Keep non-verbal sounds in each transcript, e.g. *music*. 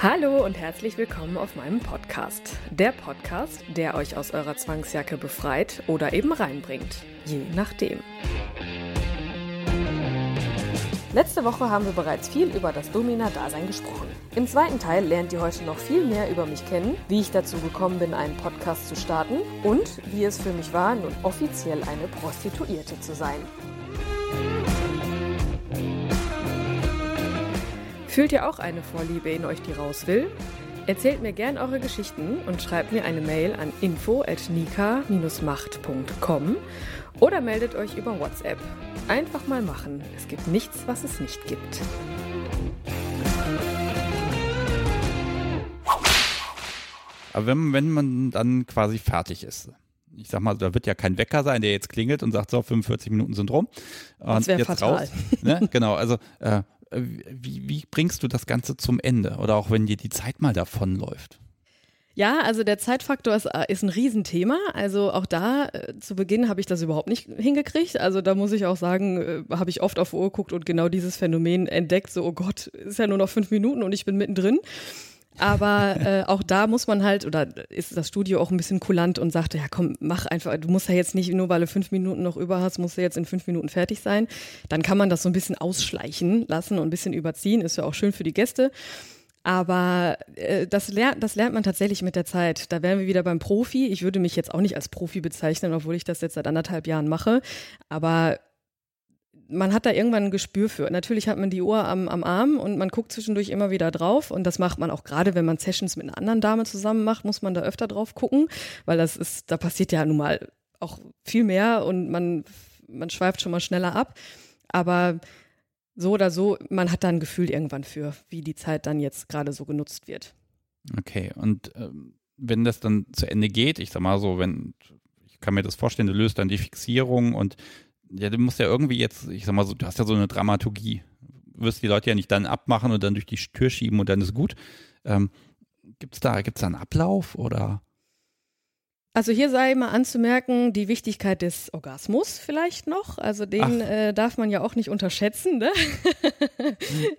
Hallo und herzlich willkommen auf meinem Podcast. Der Podcast, der euch aus eurer Zwangsjacke befreit oder eben reinbringt. Je nachdem. Letzte Woche haben wir bereits viel über das Domina-Dasein gesprochen. Im zweiten Teil lernt ihr heute noch viel mehr über mich kennen, wie ich dazu gekommen bin, einen Podcast zu starten und wie es für mich war, nun offiziell eine Prostituierte zu sein. Fühlt ihr auch eine Vorliebe in euch, die raus will? Erzählt mir gern eure Geschichten und schreibt mir eine Mail an info@nika-macht.com oder meldet euch über WhatsApp. Einfach mal machen. Es gibt nichts, was es nicht gibt. Aber wenn, wenn man dann quasi fertig ist, ich sag mal, da wird ja kein Wecker sein, der jetzt klingelt und sagt, so, 45 Minuten sind rum. Und Das wäre jetzt fatal. raus. Ne? Genau, also äh, wie, wie bringst du das Ganze zum Ende? Oder auch wenn dir die Zeit mal davonläuft? Ja, also der Zeitfaktor ist, äh, ist ein Riesenthema. Also auch da äh, zu Beginn habe ich das überhaupt nicht hingekriegt. Also da muss ich auch sagen, äh, habe ich oft auf Uhr geguckt und genau dieses Phänomen entdeckt. So, oh Gott, ist ja nur noch fünf Minuten und ich bin mittendrin. Aber äh, auch da muss man halt, oder ist das Studio auch ein bisschen kulant und sagte, ja komm, mach einfach, du musst ja jetzt nicht, nur weil du fünf Minuten noch über hast, musst du jetzt in fünf Minuten fertig sein. Dann kann man das so ein bisschen ausschleichen lassen und ein bisschen überziehen, ist ja auch schön für die Gäste. Aber äh, das, lernt, das lernt man tatsächlich mit der Zeit. Da wären wir wieder beim Profi. Ich würde mich jetzt auch nicht als Profi bezeichnen, obwohl ich das jetzt seit anderthalb Jahren mache. Aber man hat da irgendwann ein Gespür für. Natürlich hat man die Uhr am, am Arm und man guckt zwischendurch immer wieder drauf. Und das macht man auch gerade, wenn man Sessions mit einer anderen Dame zusammen macht, muss man da öfter drauf gucken, weil das ist, da passiert ja nun mal auch viel mehr und man, man schweift schon mal schneller ab. Aber so oder so, man hat da ein Gefühl irgendwann für, wie die Zeit dann jetzt gerade so genutzt wird. Okay, und ähm, wenn das dann zu Ende geht, ich sag mal so, wenn, ich kann mir das vorstellen, du löst dann die Fixierung und ja, du musst ja irgendwie jetzt, ich sag mal so, du hast ja so eine Dramaturgie. Du wirst die Leute ja nicht dann abmachen und dann durch die Tür schieben und dann ist gut. Ähm, gibt's da, gibt's da einen Ablauf oder? Also hier sei mal anzumerken, die Wichtigkeit des Orgasmus vielleicht noch. Also den äh, darf man ja auch nicht unterschätzen. Ne? *laughs*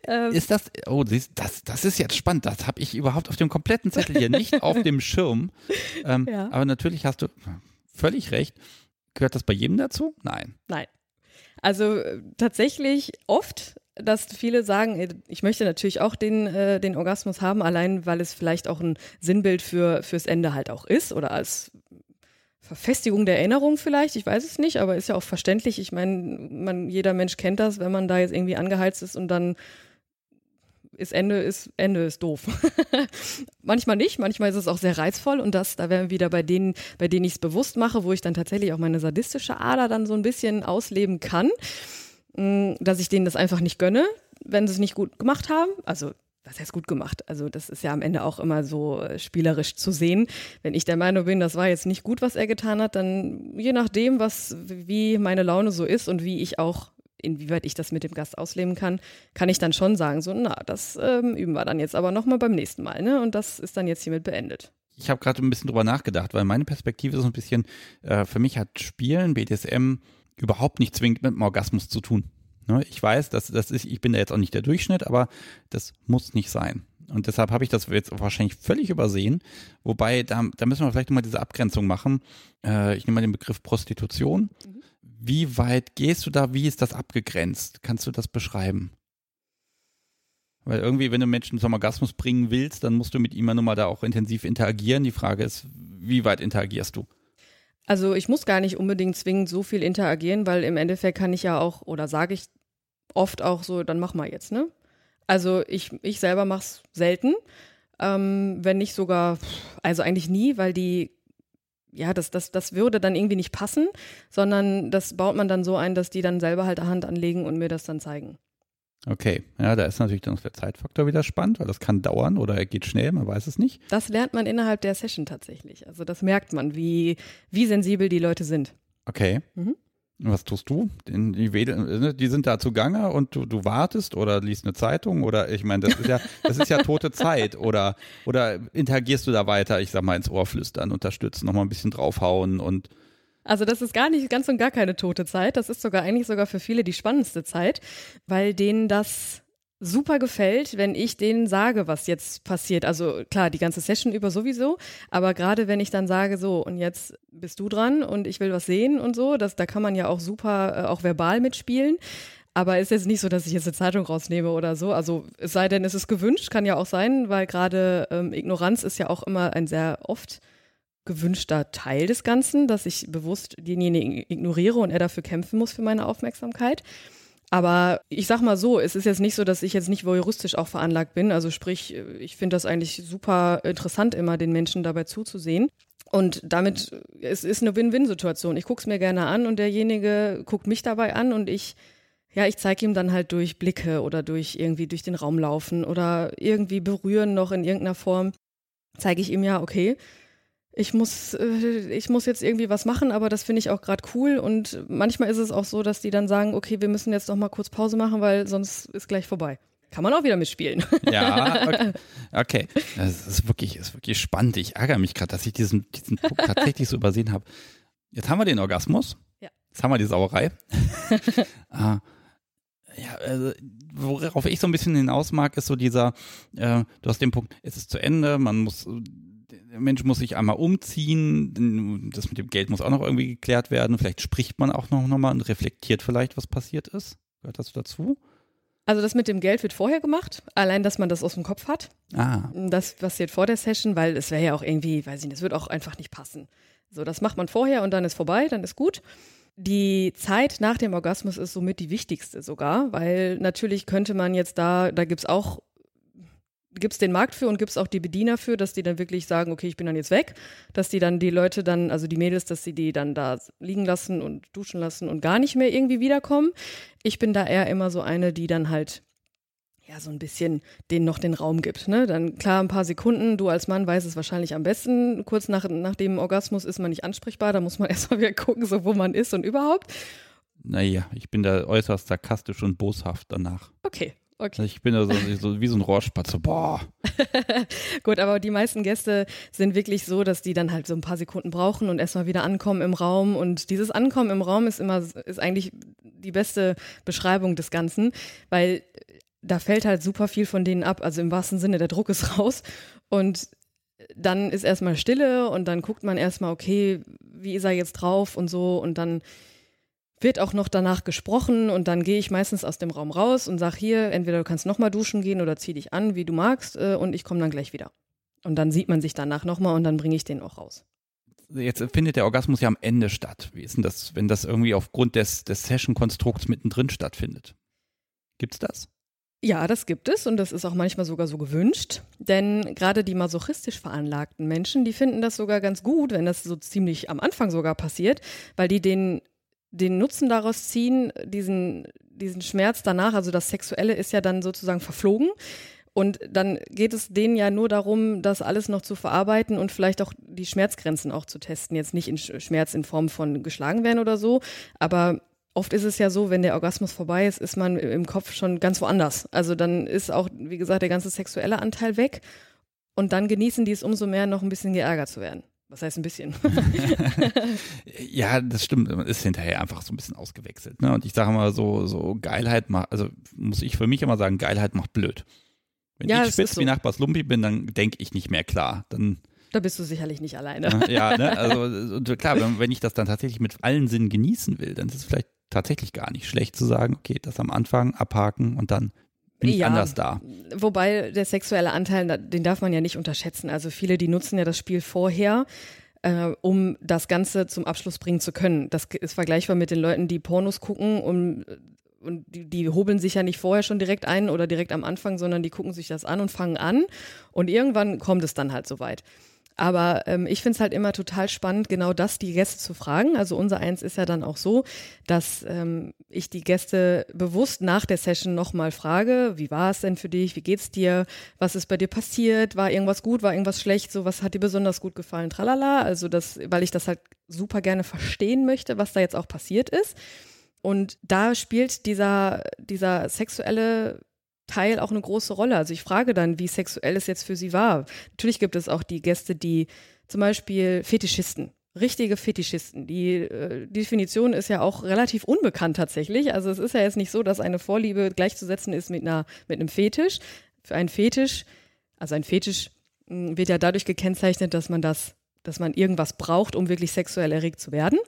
ähm, Ist das, oh, das, das ist jetzt spannend. Das habe ich überhaupt auf dem kompletten Zettel hier nicht auf *laughs* dem Schirm. Ähm, Ja. Aber natürlich hast du völlig recht. Gehört das bei jedem dazu? Nein. Nein. Also äh, tatsächlich oft, dass viele sagen, äh, ich möchte natürlich auch den, äh, den Orgasmus haben, allein weil es vielleicht auch ein Sinnbild für, fürs Ende halt auch ist oder als Verfestigung der Erinnerung vielleicht, ich weiß es nicht, aber ist ja auch verständlich. Ich meine, jeder Mensch kennt das, wenn man da jetzt irgendwie angeheizt ist und dann ist Ende, ist Ende, ist doof. *laughs* manchmal nicht, manchmal ist es auch sehr reizvoll und das, da wären wir wieder bei denen, bei denen ich es bewusst mache, wo ich dann tatsächlich auch meine sadistische Ader dann so ein bisschen ausleben kann, mh, dass ich denen das einfach nicht gönne, wenn sie es nicht gut gemacht haben. Also was heißt gut gemacht? Also das ist ja am Ende auch immer so äh, spielerisch zu sehen. Wenn ich der Meinung bin, das war jetzt nicht gut, was er getan hat, dann je nachdem, was wie meine Laune so ist und wie ich auch inwieweit ich das mit dem Gast ausleben kann, kann ich dann schon sagen, so, na, das ähm, üben wir dann jetzt aber nochmal beim nächsten Mal, ne? Und das ist dann jetzt hiermit beendet. Ich habe gerade ein bisschen drüber nachgedacht, weil meine Perspektive ist so ein bisschen, äh, für mich hat Spielen, BDSM überhaupt nicht zwingend mit dem Orgasmus zu tun. Ne? Ich weiß, dass das ist, ich bin da jetzt auch nicht der Durchschnitt, aber das muss nicht sein. Und deshalb habe ich das jetzt wahrscheinlich völlig übersehen. Wobei, da, da müssen wir vielleicht nochmal diese Abgrenzung machen. Äh, ich nehme mal den Begriff Prostitution. Wie weit gehst du da? Wie ist das abgegrenzt? Kannst du das beschreiben? Weil irgendwie, wenn du Menschen zum Orgasmus bringen willst, dann musst du mit ihm ja nun mal da auch intensiv interagieren. Die Frage ist, wie weit interagierst du? Also ich muss gar nicht unbedingt zwingend so viel interagieren, weil im Endeffekt kann ich ja auch, oder sage ich oft auch so, dann mach mal jetzt, ne? Also ich, ich selber mach's selten, ähm, wenn nicht sogar, also eigentlich nie, weil die, ja, das, das, das würde dann irgendwie nicht passen, sondern das baut man dann so ein, dass die dann selber halt Hand anlegen und mir das dann zeigen. Okay, ja, da ist natürlich dann der Zeitfaktor wieder spannend, weil das kann dauern oder er geht schnell, man weiß es nicht. Das lernt man innerhalb der Session tatsächlich. Also das merkt man, wie, wie sensibel die Leute sind. Okay. Mhm. Was tust du? Die, ne, die, sind da zugange und du, du wartest oder liest eine Zeitung oder ich meine, das ist ja, das ist ja tote *laughs* Zeit oder, oder interagierst du da weiter, ich sag mal, ins Ohr flüstern, unterstützen, nochmal ein bisschen draufhauen und also das ist gar nicht ganz und gar keine tote Zeit. Das ist sogar eigentlich sogar für viele die spannendste Zeit, weil denen das super gefällt, wenn ich denen sage, was jetzt passiert. Also klar, die ganze Session über sowieso, aber gerade wenn ich dann sage, so und jetzt bist du dran und ich will was sehen und so, das, da kann man ja auch super äh, auch verbal mitspielen. Aber ist jetzt nicht so, dass ich jetzt eine Zeitung rausnehme oder so. Also es sei denn, es ist gewünscht, kann ja auch sein, weil gerade ähm, Ignoranz ist ja auch immer ein sehr oft gewünschter Teil des Ganzen, dass ich bewusst denjenigen ignoriere und er dafür kämpfen muss für meine Aufmerksamkeit. Aber ich sag mal so, es ist jetzt nicht so, dass ich jetzt nicht voyeuristisch auch veranlagt bin. Also sprich, ich finde das eigentlich super interessant, immer den Menschen dabei zuzusehen. Und damit, es ist eine Win-Win-Situation. Ich gucke es mir gerne an und derjenige guckt mich dabei an und ich, ja, ich zeige ihm dann halt durch Blicke oder durch irgendwie durch den Raum laufen oder irgendwie berühren noch in irgendeiner Form, zeige ich ihm ja, okay, ich muss, äh, ich muss jetzt irgendwie was machen, aber das finde ich auch gerade cool. Und manchmal ist es auch so, dass die dann sagen, okay, wir müssen jetzt noch mal kurz Pause machen, weil sonst ist gleich vorbei. Kann man auch wieder mitspielen. Ja, okay. *laughs* okay. Das ist wirklich, ist wirklich spannend. Ich ärgere mich gerade, dass ich diesen, diesen Punkt tatsächlich so übersehen habe. Jetzt haben wir den Orgasmus. Ja. Jetzt haben wir die Sauerei. *laughs* ah. Ja, also, worauf ich so ein bisschen hinaus mag, ist so dieser, äh, du hast den Punkt, es ist zu Ende, man muss Mensch muss sich einmal umziehen, das mit dem Geld muss auch noch irgendwie geklärt werden. Vielleicht spricht man auch noch, noch mal und reflektiert vielleicht, was passiert ist. Gehört das dazu? Also das mit dem Geld wird vorher gemacht, allein, dass man das aus dem Kopf hat. Ah. Das passiert vor der Session, weil es wäre ja auch irgendwie, weiß ich nicht, es wird auch einfach nicht passen. So, das macht man vorher und dann ist vorbei, dann ist gut. Die Zeit nach dem Orgasmus ist somit die wichtigste sogar, weil natürlich könnte man jetzt da, da gibt es auch gibt es den Markt für und gibt es auch die Bediener für, dass die dann wirklich sagen, okay, ich bin dann jetzt weg, dass die dann die Leute dann, also die Mädels, dass sie die dann da liegen lassen und duschen lassen und gar nicht mehr irgendwie wiederkommen. Ich bin da eher immer so eine, die dann halt ja so ein bisschen denen noch den Raum gibt. Ne? Dann klar ein paar Sekunden, du als Mann weißt es wahrscheinlich am besten. Kurz nach, nach dem Orgasmus ist man nicht ansprechbar, da muss man *laughs* erstmal wieder gucken, so wo man ist und überhaupt. Naja, ich bin da äußerst sarkastisch und boshaft danach. Okay, Okay. Ich bin da so, so wie so ein Rohrspatz, boah. *laughs* Gut, aber die meisten Gäste sind wirklich so, dass die dann halt so ein paar Sekunden brauchen und erstmal wieder ankommen im Raum. Und dieses Ankommen im Raum ist immer, ist eigentlich die beste Beschreibung des Ganzen, weil da fällt halt super viel von denen ab. Also im wahrsten Sinne, der Druck ist *laughs* raus. Und dann ist erstmal Stille und dann guckt man erstmal, okay, wie ist er jetzt drauf und so. Und dann wird auch noch danach gesprochen und dann gehe ich meistens aus dem Raum raus und sage hier, entweder du kannst nochmal duschen gehen oder zieh dich an, wie du magst äh, und ich komme dann gleich wieder. Und dann sieht man sich danach nochmal und dann bringe ich den auch raus. Jetzt findet der Orgasmus ja am Ende statt. Wie ist denn das, wenn das irgendwie aufgrund des, des Session-Konstrukts mittendrin stattfindet? Gibt's das? Ja, das gibt es und das ist auch manchmal sogar so gewünscht, denn gerade die masochistisch veranlagten Menschen, die finden das sogar ganz gut, wenn das so ziemlich am Anfang sogar passiert, weil die den den Nutzen daraus ziehen, diesen, diesen Schmerz danach, also das Sexuelle ist ja dann sozusagen verflogen. Und dann geht es denen ja nur darum, das alles noch zu verarbeiten und vielleicht auch die Schmerzgrenzen auch zu testen. Jetzt nicht in Schmerz in Form von geschlagen werden oder so, aber oft ist es ja so, wenn der Orgasmus vorbei ist, ist man im Kopf schon ganz woanders. Also dann ist auch, wie gesagt, der ganze sexuelle Anteil weg und dann genießen die es umso mehr, noch ein bisschen geärgert zu werden. Was heißt ein bisschen? *laughs* ja, das stimmt. Man ist hinterher einfach so ein bisschen ausgewechselt. Ne? Und ich sage mal so, so Geilheit macht, also muss ich für mich immer sagen, Geilheit macht blöd. Wenn ja, ich spitz so. wie Nachbars Lumpi bin, dann denke ich nicht mehr klar. Dann da bist du sicherlich nicht alleine. Ja, ne? *laughs* also klar, wenn, wenn ich das dann tatsächlich mit allen Sinnen genießen will, dann ist es vielleicht tatsächlich gar nicht schlecht zu sagen, okay, das am Anfang abhaken und dann bin ich ja, anders da. Wobei der sexuelle Anteil, den darf man ja nicht unterschätzen. Also viele, die nutzen ja das Spiel vorher, äh, um das Ganze zum Abschluss bringen zu können. Das ist vergleichbar mit den Leuten, die Pornos gucken um, und die, die hobeln sich ja nicht vorher schon direkt ein oder direkt am Anfang, sondern die gucken sich das an und fangen an und irgendwann kommt es dann halt soweit. Aber ähm, ich finde es halt immer total spannend, genau das die Gäste zu fragen. Also unser Eins ist ja dann auch so, dass ähm, ich die Gäste bewusst nach der Session nochmal frage, wie war es denn für dich, wie geht's dir, was ist bei dir passiert, war irgendwas gut, war irgendwas schlecht, so was hat dir besonders gut gefallen, tralala. Also das, weil ich das halt super gerne verstehen möchte, was da jetzt auch passiert ist. Und da spielt dieser, dieser sexuelle Teil auch eine große Rolle. Also ich frage dann, wie sexuell es jetzt für sie war. Natürlich gibt es auch die Gäste, die zum Beispiel Fetischisten, richtige Fetischisten. Die äh, Definition ist ja auch relativ unbekannt tatsächlich. Also es ist ja jetzt nicht so, dass eine Vorliebe gleichzusetzen ist mit einer mit einem Fetisch. Für einen Fetisch, also ein Fetisch mh, hm, wird ja dadurch gekennzeichnet, dass man das, dass man irgendwas braucht, um wirklich sexuell erregt zu werden.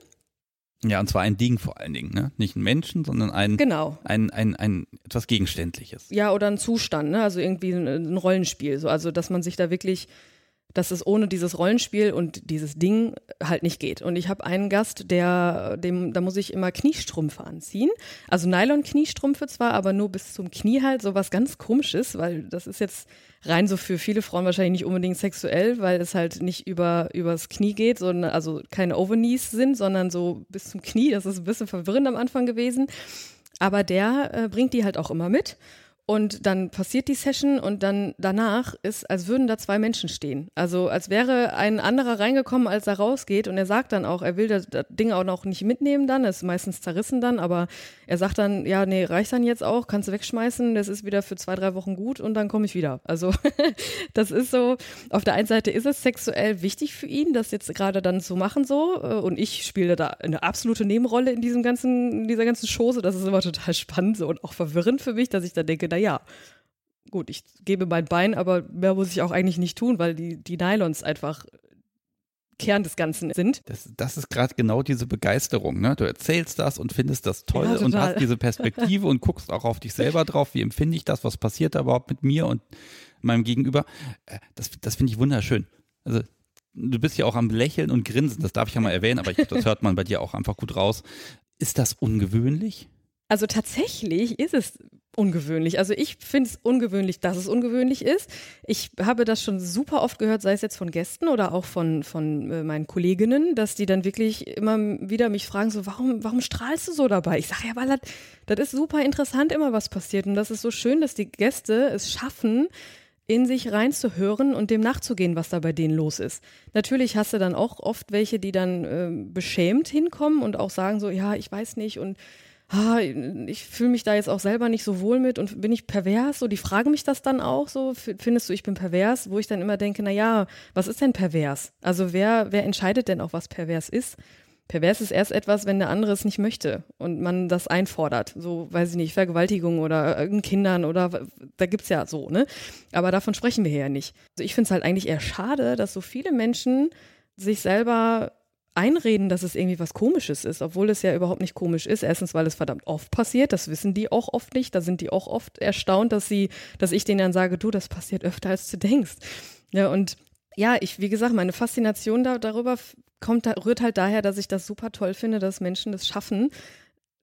Ja, und zwar ein Ding vor allen Dingen, ne? Nicht ein Menschen, sondern ein, genau. ein, ein, ein etwas Gegenständliches. Ja, oder ein Zustand, ne? Also irgendwie ein, ein Rollenspiel. So, also dass man sich da wirklich dass es ohne dieses Rollenspiel und dieses Ding halt nicht geht. Und ich habe einen Gast, der, dem, da muss ich immer Kniestrümpfe anziehen. Also Nylon-Kniestrümpfe zwar, aber nur bis zum Knie halt, so was ganz komisches, weil das ist jetzt rein so für viele Frauen wahrscheinlich nicht unbedingt sexuell, weil es halt nicht über, übers Knie geht, sondern also keine Overknees sind, sondern so bis zum Knie. Das ist ein bisschen verwirrend am Anfang gewesen. Aber der äh, bringt die halt auch immer mit. Und dann passiert die Session und dann danach ist, als würden da zwei Menschen stehen. Also als wäre ein anderer reingekommen, als er rausgeht. Und er sagt dann auch, er will das, das Ding auch noch nicht mitnehmen dann, ist meistens zerrissen dann, aber er sagt dann, ja, nee, reicht dann jetzt auch, kannst du wegschmeißen, das ist wieder für zwei, drei Wochen gut und dann komme ich wieder. Also *laughs* das ist so, auf der einen Seite ist es sexuell wichtig für ihn, das jetzt gerade dann zu machen so. Äh, und ich spiele da eine absolute Nebenrolle in diesem ganzen, in dieser ganzen Chose. Das ist immer total spannend so und auch verwirrend für mich, dass ich da denke, naja, gut, ich gebe mein Bein, aber mehr muss ich auch eigentlich nicht tun, weil die, die Nylons einfach Kern des Ganzen sind. Das, das ist gerade genau diese Begeisterung. Ne? Du erzählst das und findest das toll ja, und hast diese Perspektive und guckst auch auf dich selber drauf. Wie empfinde ich das? Was passiert da überhaupt mit mir und meinem Gegenüber? Äh, das, das finde ich wunderschön. Also du bist ja auch am Lächeln und Grinsen, das darf ich ja mal erwähnen, aber ich, das hört man bei dir auch einfach gut raus. Ist das ungewöhnlich? Also tatsächlich ist es ungewöhnlich. Also ich finde es ungewöhnlich, dass es ungewöhnlich ist. Ich habe das schon super oft gehört, sei es jetzt von Gästen oder auch von, von äh, meinen Kolleginnen, dass die dann wirklich immer wieder mich fragen, so, warum, warum strahlst du so dabei? Ich sage, ja, weil das, das ist super interessant immer, was passiert. Und das ist so schön, dass die Gäste es schaffen, in sich reinzuhören und dem nachzugehen, was da bei denen los ist. Natürlich hast du dann auch oft welche, die dann äh, beschämt hinkommen und auch sagen so, ja, ich weiß nicht und ich fühle mich da jetzt auch selber nicht so wohl mit und bin ich pervers? So, die fragen mich das dann auch so, findest du, ich bin pervers? Wo ich dann immer denke, na ja, was ist denn pervers? Also wer, wer entscheidet denn auch, was pervers ist? Pervers ist erst etwas, wenn der andere es nicht möchte und man das einfordert. So, weiß ich nicht, Vergewaltigung oder Kindern oder da gibt's ja so, ne? Aber davon sprechen wir hier ja nicht. Also ich finde es halt eigentlich eher schade, dass so viele Menschen sich selber einreden, dass es irgendwie was Komisches ist, obwohl es ja überhaupt nicht komisch ist. Erstens, weil es verdammt oft passiert, das wissen die auch oft nicht. Da sind die auch oft erstaunt, dass sie, dass ich denen dann sage, du, das passiert öfter als du denkst. Ja, und ja, ich, wie gesagt, meine Faszination da, darüber kommt, rührt halt daher, dass ich das super toll finde, dass Menschen das schaffen,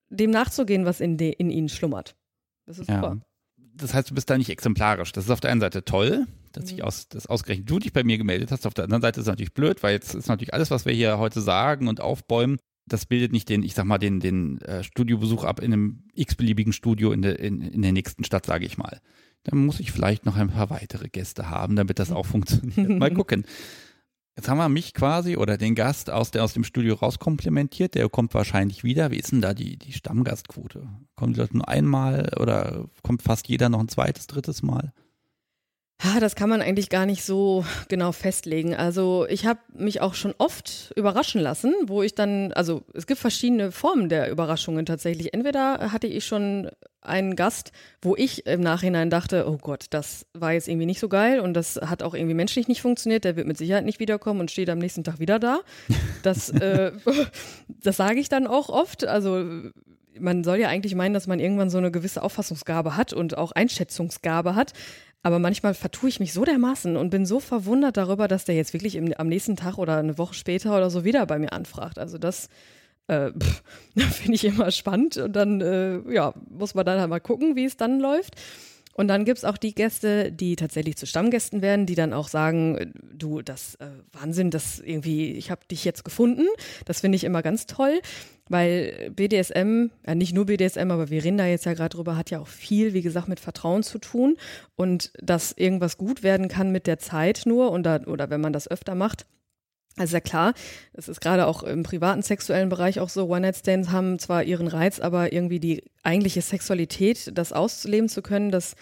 dem nachzugehen, was in, de, in ihnen schlummert. Das ist ja. super. Das heißt, du bist da nicht exemplarisch. Das ist auf der einen Seite toll, dass mhm. aus, das ausgerechnet du dich bei mir gemeldet hast. Auf der anderen Seite ist es natürlich blöd, weil jetzt ist natürlich alles, was wir hier heute sagen und aufbäumen, das bildet nicht den, ich sag mal, den, den äh, Studiobesuch ab in einem x-beliebigen Studio in, der in, in der nächsten Stadt, sage ich mal. Dann muss ich vielleicht noch ein paar weitere Gäste haben, damit das *laughs* auch funktioniert. Mal gucken. *laughs* Jetzt haben wir mich quasi oder den Gast aus, der aus dem Studio rauskomplementiert. Der kommt wahrscheinlich wieder. Wie ist denn da die, die Stammgastquote? Kommen die Leute nur einmal oder kommt fast jeder noch ein zweites, drittes Mal? Ja, das kann man eigentlich gar nicht so genau festlegen. Also ich habe mich auch schon oft überraschen lassen, wo ich dann, also es gibt verschiedene Formen der Überraschungen tatsächlich. Entweder hatte ich schon einen Gast, wo ich im Nachhinein dachte, oh Gott, das war jetzt irgendwie nicht so geil und das hat auch irgendwie menschlich nicht funktioniert, der wird mit Sicherheit nicht wiederkommen und steht am nächsten Tag wieder da. Das, äh, *laughs* das sage ich dann auch oft. Also man soll ja eigentlich meinen, dass man irgendwann so eine gewisse Auffassungsgabe hat und auch Einschätzungsgabe hat. Aber manchmal vertue ich mich so dermaßen und bin so verwundert darüber, dass der jetzt wirklich im, am nächsten Tag oder eine Woche später oder so wieder bei mir anfragt. Also das äh, *laughs* finde ich immer spannend und dann äh, ja, muss man dann halt mal gucken, wie es dann läuft. Und dann gibt's auch die Gäste, die tatsächlich zu Stammgästen werden, die dann auch sagen, du, das äh, Wahnsinn, das irgendwie, ich habe dich jetzt gefunden. Das finde ich immer ganz toll, weil BDSM, ja nicht nur BDSM, aber wir reden da jetzt ja gerade drüber, hat ja auch viel, wie gesagt, mit Vertrauen zu tun. Und dass irgendwas gut werden kann mit der Zeit nur und da, oder wenn man das öfter macht, also ja klar, es ist gerade auch im privaten sexuellen Bereich auch so, One-Night-Stands haben zwar ihren Reiz, aber irgendwie die eigentliche Sexualität, das ausleben zu können, das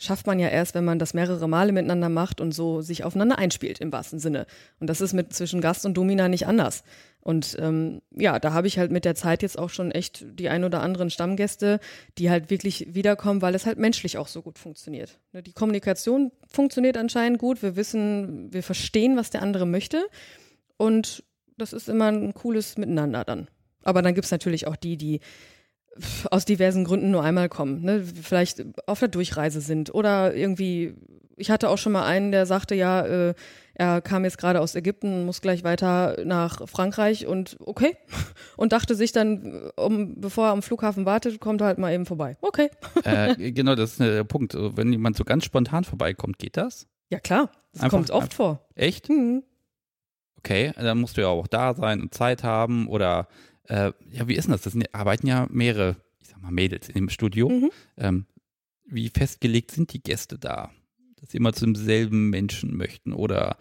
schafft man ja erst, wenn man das mehrere Male miteinander macht und so sich aufeinander einspielt im wahrsten Sinne. Und das ist mit zwischen Gast und Domina nicht anders. Und ähm, ja, da habe ich halt mit der Zeit jetzt auch schon echt die ein oder anderen Stammgäste, die halt wirklich wiederkommen, weil es halt menschlich auch so gut funktioniert. Ne, die Kommunikation funktioniert anscheinend gut. Wir wissen, wir verstehen, was der andere möchte. Und das ist immer ein cooles Miteinander dann. Aber dann gibt's natürlich auch die, die aus diversen Gründen nur einmal kommen, ne? vielleicht auf der Durchreise sind oder irgendwie, ich hatte auch schon mal einen, der sagte, ja, äh, er kam jetzt gerade aus Ägypten, muss gleich weiter nach Frankreich und okay. *laughs* Und dachte sich dann, um, bevor er am Flughafen wartet, kommt er halt mal eben vorbei. Okay. *laughs* Äh, genau, das ist der Punkt. Wenn jemand so ganz spontan vorbeikommt, geht das? Ja, klar. Das Einfach- kommt oft einfach- vor. Echt? Mhm. Okay, dann musst du ja auch da sein und Zeit haben oder äh, ja, wie ist denn das? Das sind, arbeiten ja mehrere, ich sag mal, Mädels in dem Studio. Mhm. Ähm, wie festgelegt sind die Gäste da? Dass sie immer zum selben Menschen möchten oder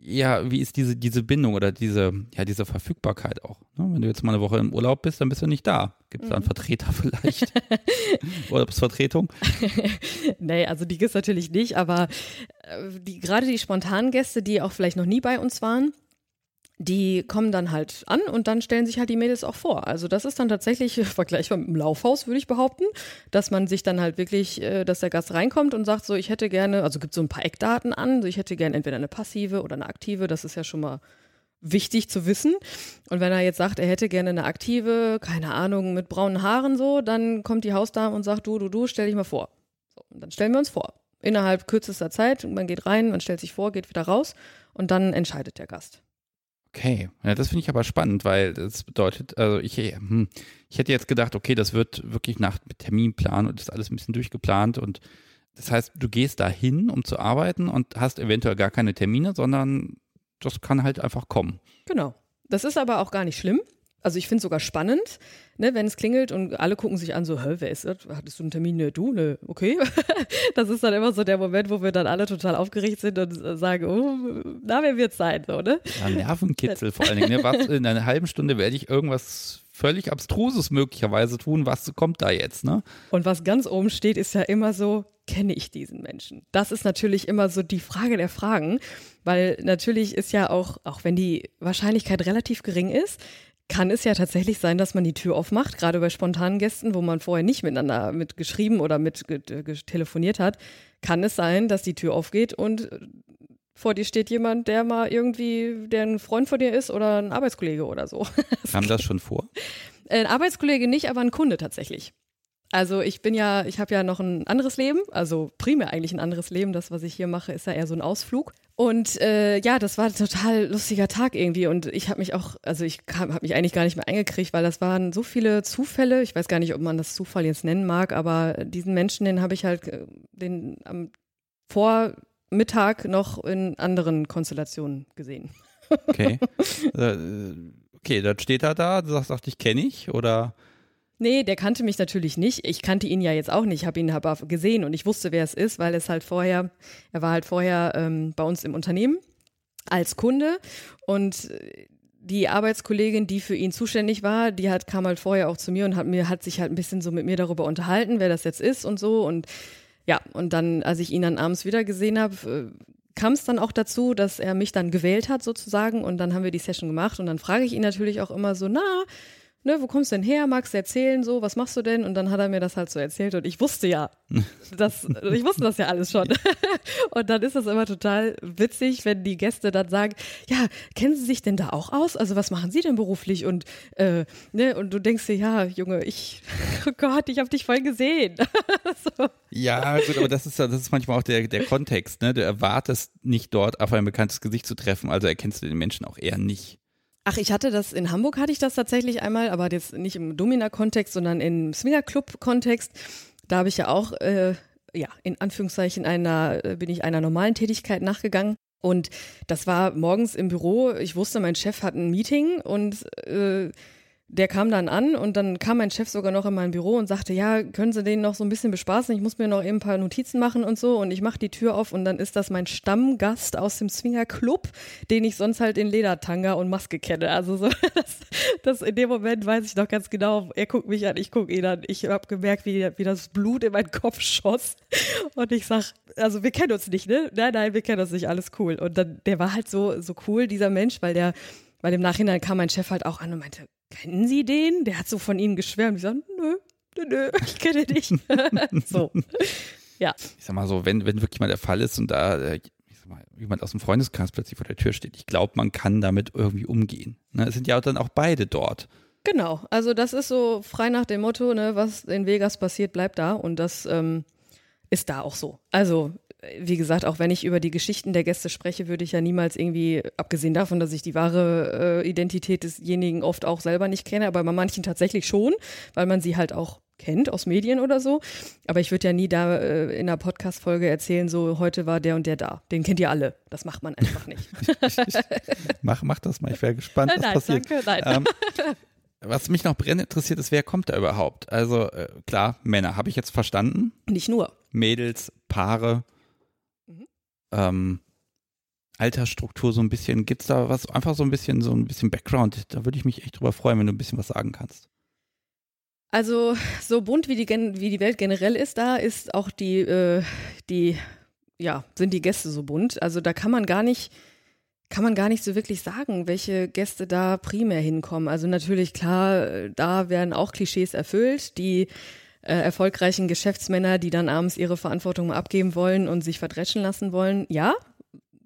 ja, wie ist diese, diese Bindung oder diese, ja, diese Verfügbarkeit auch? Ne? Wenn du jetzt mal eine Woche im Urlaub bist, dann bist du nicht da. Gibt es da einen Vertreter vielleicht? *laughs* Urlaubsvertretung? *laughs* Nee, also die gibt's natürlich nicht, aber äh, die, gerade die spontanen Gäste, die auch vielleicht noch nie bei uns waren, die kommen dann halt an und dann stellen sich halt die Mädels auch vor. Also das ist dann tatsächlich *laughs* vergleichbar mit dem Laufhaus, würde ich behaupten, dass man sich dann halt wirklich, äh, dass der Gast reinkommt und sagt so, ich hätte gerne, also gibt so ein paar Eckdaten an, so ich hätte gerne entweder eine passive oder eine aktive, das ist ja schon mal wichtig zu wissen. Und wenn er jetzt sagt, er hätte gerne eine aktive, keine Ahnung, mit braunen Haaren so, dann kommt die Hausdame und sagt, du, du, du, stell dich mal vor. So, und dann stellen wir uns vor. Innerhalb kürzester Zeit, man geht rein, man stellt sich vor, geht wieder raus und dann entscheidet der Gast. Okay, ja, das finde ich aber spannend, weil das bedeutet, also ich, hm, ich hätte jetzt gedacht, okay, das wird wirklich nach Terminplan und ist alles ein bisschen durchgeplant und das heißt, du gehst da hin, um zu arbeiten und hast eventuell gar keine Termine, sondern das kann halt einfach kommen. Genau. Das ist aber auch gar nicht schlimm. Also ich finde es sogar spannend, ne, wenn es klingelt und alle gucken sich an, so, hä, wer ist das? Hattest du einen Termin? Ne, du? Ne, okay. *laughs* Das ist dann immer so der Moment, wo wir dann alle total aufgeregt sind und äh, sagen, oh, na, wer wird's sein, so, ne? Ja, Nervenkitzel *laughs* vor allen Dingen. Ne? Was, in einer halben Stunde werde ich irgendwas völlig Abstruses möglicherweise tun. Was kommt da jetzt, ne? Und was ganz oben steht, ist ja immer so, kenne ich diesen Menschen? Das ist natürlich immer so die Frage der Fragen, weil natürlich ist ja auch, auch wenn die Wahrscheinlichkeit relativ gering ist, kann es ja tatsächlich sein, dass man die Tür aufmacht, gerade bei spontanen Gästen, wo man vorher nicht miteinander mit geschrieben oder mit telefoniert hat, kann es sein, dass die Tür aufgeht und äh, vor dir steht jemand, der mal irgendwie, der ein Freund von dir ist oder ein Arbeitskollege oder so. *laughs* Kam das schon vor? Ein Arbeitskollege nicht, aber ein Kunde tatsächlich. Also ich bin ja, ich habe ja noch ein anderes Leben, also primär eigentlich ein anderes Leben. Das, was ich hier mache, ist ja eher so ein Ausflug. Und äh, ja, das war ein total lustiger Tag irgendwie. Und ich habe mich auch, also ich habe mich eigentlich gar nicht mehr eingekriegt, weil das waren so viele Zufälle. Ich weiß gar nicht, ob man das Zufall jetzt nennen mag, aber diesen Menschen, den habe ich halt äh, den am Vormittag noch in anderen Konstellationen gesehen. Okay. *laughs* Äh, okay, dann steht er da, du sagst, sagt, ich kenne ich oder Nee, der kannte mich natürlich nicht. Ich kannte ihn ja jetzt auch nicht. Ich habe ihn aber gesehen und ich wusste, wer es ist, weil es halt vorher, er war halt vorher ähm, bei uns im Unternehmen als Kunde und äh, die Arbeitskollegin, die für ihn zuständig war, die hat kam halt vorher auch zu mir und hat mir hat sich halt ein bisschen so mit mir darüber unterhalten, wer das jetzt ist und so und ja und dann, als ich ihn dann abends wieder gesehen habe, äh, kam es dann auch dazu, dass er mich dann gewählt hat sozusagen und dann haben wir die Session gemacht und dann frage ich ihn natürlich auch immer so, na, ne, wo kommst du denn her? Magst du erzählen so? Was machst du denn? Und dann hat er mir das halt so erzählt und ich wusste ja, *laughs* das, ich wusste das ja alles schon. *laughs* Und dann ist das immer total witzig, wenn die Gäste dann sagen, ja, kennen Sie sich denn da auch aus? Also was machen Sie denn beruflich? Und äh, ne, und du denkst dir, ja, Junge, ich, *laughs* oh Gott, ich habe dich voll gesehen. so. Ja, gut, aber das ist das ist manchmal auch der, der Kontext, ne? Du erwartest nicht dort auf ein bekanntes Gesicht zu treffen, also erkennst du den Menschen auch eher nicht. Ach, ich hatte das, in Hamburg hatte ich das tatsächlich einmal, aber jetzt nicht im Domina-Kontext, sondern im Swingerclub-Kontext. Da habe ich ja auch äh, ja, in Anführungszeichen einer, äh, bin ich einer normalen Tätigkeit nachgegangen. Und das war morgens im Büro. Ich wusste, mein Chef hat ein Meeting und äh, der kam dann an und dann kam mein Chef sogar noch in mein Büro und sagte, ja, können Sie den noch so ein bisschen bespaßen? Ich muss mir noch eben ein paar Notizen machen und so. Und ich mache die Tür auf und dann ist das mein Stammgast aus dem Swinger Club, den ich sonst halt in Ledertanga und Maske kenne. Also so, *laughs* das, das in dem Moment weiß ich noch ganz genau. Er guckt mich an, ich gucke ihn an. Ich habe gemerkt, wie, wie das Blut in meinen Kopf schoss. Und ich sag, also wir kennen uns nicht, ne? Nein, nein, wir kennen uns nicht, alles cool. Und dann, der war halt so, so cool, dieser Mensch, weil der, weil im Nachhinein kam mein Chef halt auch an und meinte, kennen Sie den? Der hat so von Ihnen geschwärmt. Ich sage, nö, nö, nö, *laughs* ich kenne dich. *laughs* so. Ja. Ich sag mal so, wenn, wenn wirklich mal der Fall ist und da äh, ich sag mal, jemand aus dem Freundeskreis plötzlich vor der Tür steht, ich glaube, man kann damit irgendwie umgehen. Ne? Es sind ja dann auch beide dort. Genau, also das ist so frei nach dem Motto, ne, was in Vegas passiert, bleibt da und das ähm, ist da auch so. Also wie gesagt, auch wenn ich über die Geschichten der Gäste spreche, würde ich ja niemals irgendwie, abgesehen davon, dass ich die wahre äh, Identität desjenigen oft auch selber nicht kenne, aber bei manchen tatsächlich schon, weil man sie halt auch kennt aus Medien oder so. Aber ich würde ja nie da äh, in einer Podcast-Folge erzählen, so heute war der und der da. Den kennt ihr alle. Das macht man einfach nicht. *laughs* mach, mach das mal, ich wäre gespannt, was nein, passiert. Danke, nein. Ähm, *laughs* was mich noch brennend interessiert ist, wer kommt da überhaupt? Also äh, klar, Männer, habe ich jetzt verstanden. Nicht nur. Mädels, Paare. Ähm, Altersstruktur so ein bisschen. Gibt's da was, einfach so ein bisschen, so ein bisschen Background? Da würde ich mich echt drüber freuen, wenn du ein bisschen was sagen kannst. Also so bunt wie die, wie die Welt generell ist, da ist auch die, äh, die, ja, sind die Gäste so bunt. Also da kann man gar nicht, kann man gar nicht so wirklich sagen, welche Gäste da primär hinkommen. Also natürlich klar, äh, da werden auch Klischees erfüllt, die äh, erfolgreichen Geschäftsmänner, die dann abends ihre Verantwortung mal abgeben wollen und sich verdreschen lassen wollen. Ja,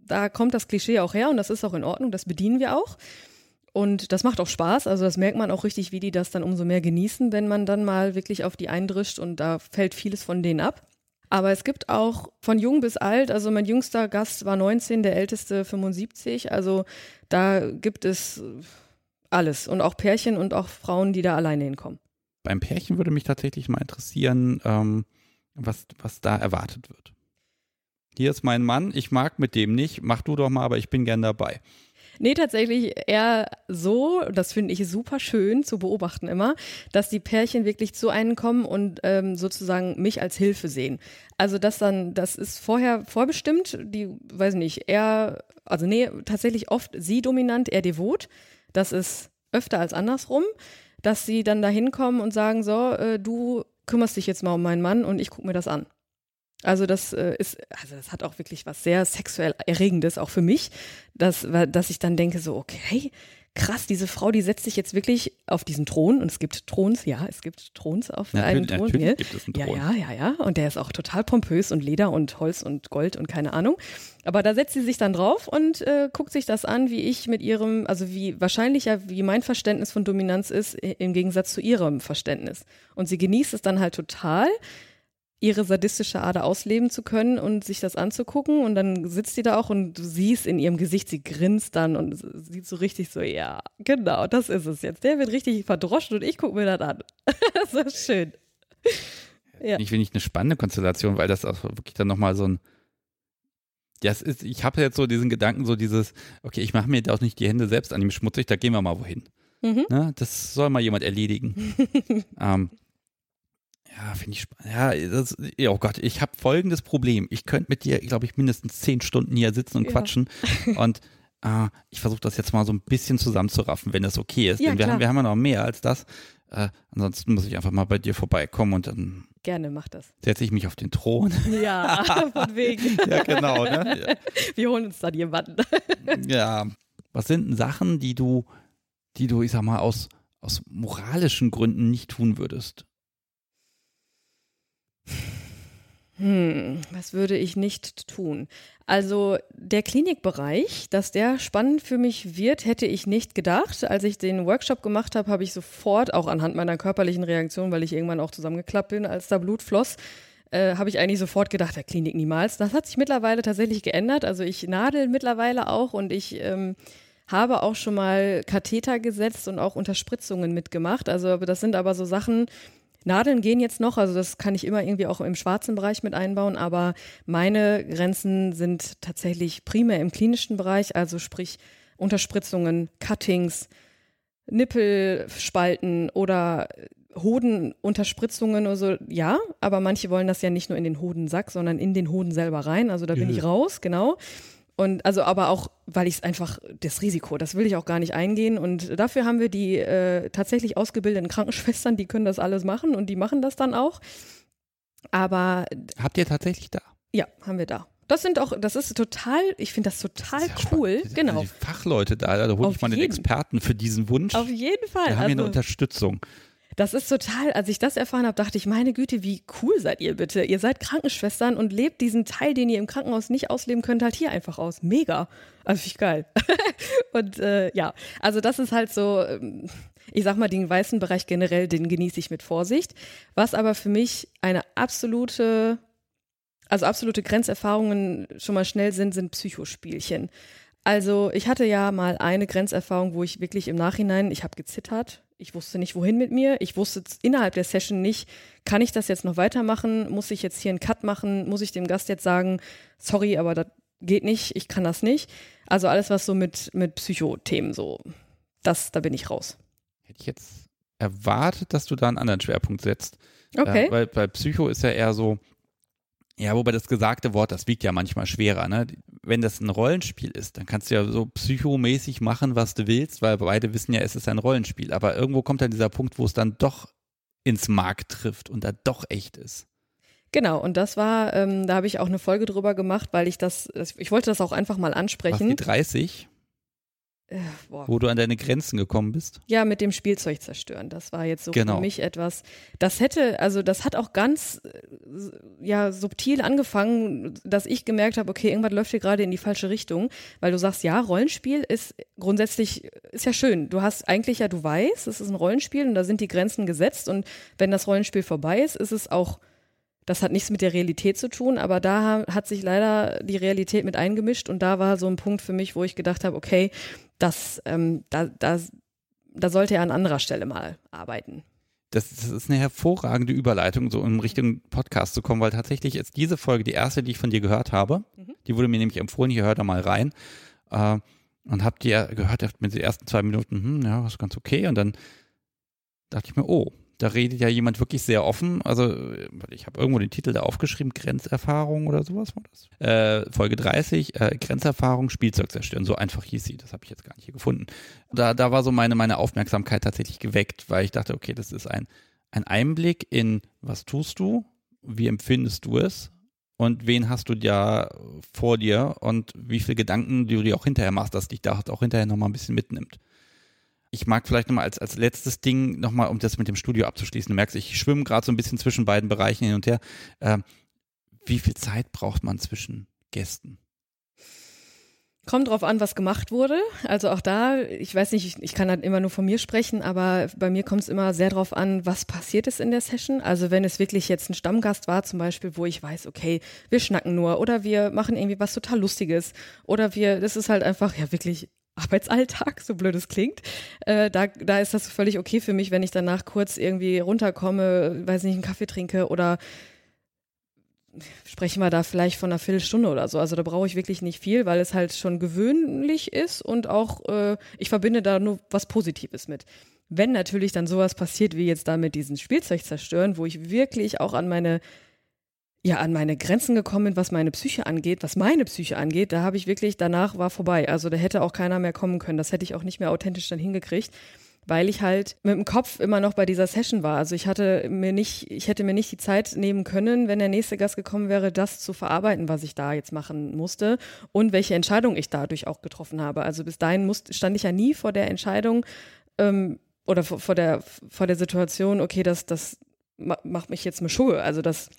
da kommt das Klischee auch her und das ist auch in Ordnung, das bedienen wir auch. Und das macht auch Spaß. Also das merkt man auch richtig, wie die das dann umso mehr genießen, wenn man dann mal wirklich auf die eindrischt und da fällt vieles von denen ab. Aber es gibt auch von jung bis alt, also mein jüngster Gast war 19, der älteste 75. Also da gibt es alles und auch Pärchen und auch Frauen, die da alleine hinkommen. Beim Pärchen würde mich tatsächlich mal interessieren, ähm, was, was da erwartet wird. Hier ist mein Mann, ich mag mit dem nicht, mach du doch mal, aber ich bin gern dabei. Nee, tatsächlich eher so, das finde ich super schön zu beobachten immer, dass die Pärchen wirklich zu einem kommen und ähm, sozusagen mich als Hilfe sehen. Also das dann, das ist vorher vorbestimmt, die, weiß nicht, eher, also nee, tatsächlich oft sie dominant, er devot. Das ist öfter als andersrum, dass sie dann da hinkommen und sagen, so, äh, du kümmerst dich jetzt mal um meinen Mann und ich gucke mir das an. Also das äh, ist, also das hat auch wirklich was sehr sexuell Erregendes, auch für mich, dass, dass ich dann denke, so, okay, krass, diese Frau, die setzt sich jetzt wirklich auf diesen Thron und es gibt Throns, ja, es gibt Throns auf Natürlich- einem Thron. natürlich hier. gibt es einen ja, Thron. ja, ja, ja. Und der ist auch total pompös und Leder und Holz und Gold und keine Ahnung. Aber da setzt sie sich dann drauf und äh, guckt sich das an, wie ich mit ihrem, also wie wahrscheinlich ja, wie mein Verständnis von Dominanz ist, im Gegensatz zu ihrem Verständnis. Und sie genießt es dann halt total, ihre sadistische Ader ausleben zu können und sich das anzugucken. Und dann sitzt sie da auch und du siehst in ihrem Gesicht, sie grinst dann und sieht so richtig so, ja, genau, das ist es jetzt. Der wird richtig verdroschen und ich gucke mir das an. *laughs* das ist schön. Ja. Ich finde ich eine spannende Konstellation, weil das auch wirklich dann nochmal so ein ja, es ist, ich habe jetzt so diesen Gedanken, so dieses, okay, ich mache mir da auch nicht die Hände selbst an ihm schmutzig, da gehen wir mal wohin. Mhm. Ne? Das soll mal jemand erledigen. *laughs* ähm, ja, finde ich spannend. Ja, das, ja, oh Gott, ich habe folgendes Problem. Ich könnte mit dir, glaube ich, mindestens zehn Stunden hier sitzen und Ja. quatschen. *laughs* Und äh, ich versuche das jetzt mal so ein bisschen zusammenzuraffen, wenn das okay ist. Ja, Denn wir klar. haben, wir haben ja noch mehr als das. Äh, ansonsten muss ich einfach mal bei dir vorbeikommen und dann Gerne, mach das. setze ich mich auf den Thron. *laughs* Ja, *laughs* von wegen. ja, genau. Ne? Wir holen uns dann jemanden. Ja. Was sind denn Sachen, die du, die du, ich sag mal, aus, aus moralischen Gründen nicht tun würdest? Hm, was würde ich nicht tun? Also der Klinikbereich, dass der spannend für mich wird, hätte ich nicht gedacht. Als ich den Workshop gemacht habe, habe ich sofort, auch anhand meiner körperlichen Reaktion, weil ich irgendwann auch zusammengeklappt bin, als da Blut floss, äh, habe ich eigentlich sofort gedacht, der Klinik niemals. Das hat sich mittlerweile tatsächlich geändert. Also ich nadel mittlerweile auch und ich ähm, habe auch schon mal Katheter gesetzt und auch Unterspritzungen mitgemacht. Also das sind aber so Sachen, Nadeln gehen jetzt noch, also das kann ich immer irgendwie auch im schwarzen Bereich mit einbauen, aber meine Grenzen sind tatsächlich primär im klinischen Bereich, also sprich Unterspritzungen, Cuttings, Nippelspalten oder Hodenunterspritzungen oder so, ja, aber manche wollen das ja nicht nur in den Hodensack, sondern in den Hoden selber rein. Also da bin Ja. ich raus, genau. Und also aber auch, weil ich es einfach, das Risiko, das will ich auch gar nicht eingehen. Und dafür haben wir die äh, tatsächlich ausgebildeten Krankenschwestern, die können das alles machen und die machen das dann auch. Aber Habt ihr tatsächlich da? ja, haben wir da. Das sind auch, das ist total, ich finde das total Sehr cool. spannend. Genau. Die Fachleute da, da hole ich mal den jeden. Experten für diesen Wunsch. Auf jeden Fall. da haben wir eine Also- Unterstützung. Das ist total, als ich das erfahren habe, dachte ich, meine Güte, wie cool seid ihr bitte? Ihr seid Krankenschwestern und lebt diesen Teil, den ihr im Krankenhaus nicht ausleben könnt, halt hier einfach aus. Mega. Also ich geil. *laughs* und äh, ja, also das ist halt so, ähm, ich sag mal, den weißen Bereich generell, den genieße ich mit Vorsicht. Was aber für mich eine absolute, also absolute Grenzerfahrungen schon mal schnell sind, sind Psychospielchen. Also ich hatte ja mal eine Grenzerfahrung, wo ich wirklich im Nachhinein, ich habe gezittert, ich wusste nicht, wohin mit mir, ich wusste innerhalb der Session nicht, kann ich das jetzt noch weitermachen, muss ich jetzt hier einen Cut machen, muss ich dem Gast jetzt sagen, sorry, aber das geht nicht, ich kann das nicht. Also alles, was so mit, mit Psychothemen so, das, da bin ich raus. Hätte ich jetzt erwartet, dass du da einen anderen Schwerpunkt setzt. Okay. Äh, weil bei Psycho ist ja eher so, ja, wobei das gesagte Wort, das wiegt ja manchmal schwerer. Ne? Wenn das ein Rollenspiel ist, dann kannst du ja so psychomäßig machen, was du willst, weil beide wissen ja, es ist ein Rollenspiel. Aber irgendwo kommt dann dieser Punkt, wo es dann doch ins Mark trifft und da doch echt ist. Genau, und das war, ähm, da habe ich auch eine Folge drüber gemacht, weil ich das, ich wollte das auch einfach mal Was ansprechen. die 30, Äh, wo du an deine Grenzen gekommen bist. Ja, mit dem Spielzeug zerstören. Das war jetzt so Genau. für mich etwas. Das hätte, also das hat auch ganz äh, ja subtil angefangen, dass ich gemerkt habe, okay, irgendwas läuft hier gerade in die falsche Richtung, weil du sagst, ja, Rollenspiel ist grundsätzlich ist ja schön. Du hast eigentlich ja, du weißt, es ist ein Rollenspiel und da sind die Grenzen gesetzt und wenn das Rollenspiel vorbei ist, ist es auch das hat nichts mit der Realität zu tun, aber da hat sich leider die Realität mit eingemischt und da war so ein Punkt für mich, wo ich gedacht habe, okay, das, ähm, da, da, da sollte er an anderer Stelle mal arbeiten. Das, das ist eine hervorragende Überleitung, so in Richtung Podcast zu kommen, weil tatsächlich ist diese Folge die erste, die ich von dir gehört habe. Mhm. Die wurde mir nämlich empfohlen, hier hört da mal rein. Äh, und hab dir gehört, mit den ersten zwei Minuten, hm, ja, was ganz okay. Und dann dachte ich mir, oh, da redet ja jemand wirklich sehr offen. Also äh, ich habe irgendwo den Titel da aufgeschrieben, Grenzerfahrung oder sowas war das. Äh, Folge 30, äh, Grenzerfahrung, Spielzeug zerstören. So einfach hieß sie. Das habe ich jetzt gar nicht hier gefunden. Da, da war so meine, meine Aufmerksamkeit tatsächlich geweckt, weil ich dachte, okay, das ist ein, ein Einblick in, was tust du, wie empfindest du es und wen hast du da vor dir und wie viele Gedanken du dir auch hinterher machst, dass dich da auch hinterher nochmal ein bisschen mitnimmt. Ich mag vielleicht nochmal als, als letztes Ding nochmal, um das mit dem Studio abzuschließen. Du merkst, ich schwimme gerade so ein bisschen zwischen beiden Bereichen hin und her. Ähm, wie viel Zeit braucht man zwischen Gästen? Kommt drauf an, was gemacht wurde. Also auch da, ich weiß nicht, ich, ich kann halt immer nur von mir sprechen, aber bei mir kommt es immer sehr drauf an, was passiert ist in der Session. Also wenn es wirklich jetzt ein Stammgast war, zum Beispiel, wo ich weiß, okay, wir schnacken nur oder wir machen irgendwie was total Lustiges oder wir, das ist halt einfach ja wirklich Arbeitsalltag, so blöd es klingt. Äh, da, da ist das völlig okay für mich, wenn ich danach kurz irgendwie runterkomme, weiß nicht, einen Kaffee trinke oder sprechen wir da vielleicht von einer Viertelstunde oder so. Also da brauche ich wirklich nicht viel, weil es halt schon gewöhnlich ist und auch äh, ich verbinde da nur was Positives mit. Wenn natürlich dann sowas passiert wie jetzt da mit diesem Spielzeug zerstören, wo ich wirklich auch an meine ja an meine Grenzen gekommen bin, was meine Psyche angeht, was meine Psyche angeht, da habe ich wirklich danach war vorbei. Also da hätte auch keiner mehr kommen können. Das hätte ich auch nicht mehr authentisch dann hingekriegt weil ich halt mit dem Kopf immer noch bei dieser Session war. Also ich hatte mir nicht, ich hätte mir nicht die Zeit nehmen können, wenn der nächste Gast gekommen wäre, das zu verarbeiten, was ich da jetzt machen musste und welche Entscheidung ich dadurch auch getroffen habe. Also bis dahin musste, stand ich ja nie vor der Entscheidung ähm, oder vor, der, vor der Situation, okay, das, das ma- macht mich jetzt eine Schuhe. Also das,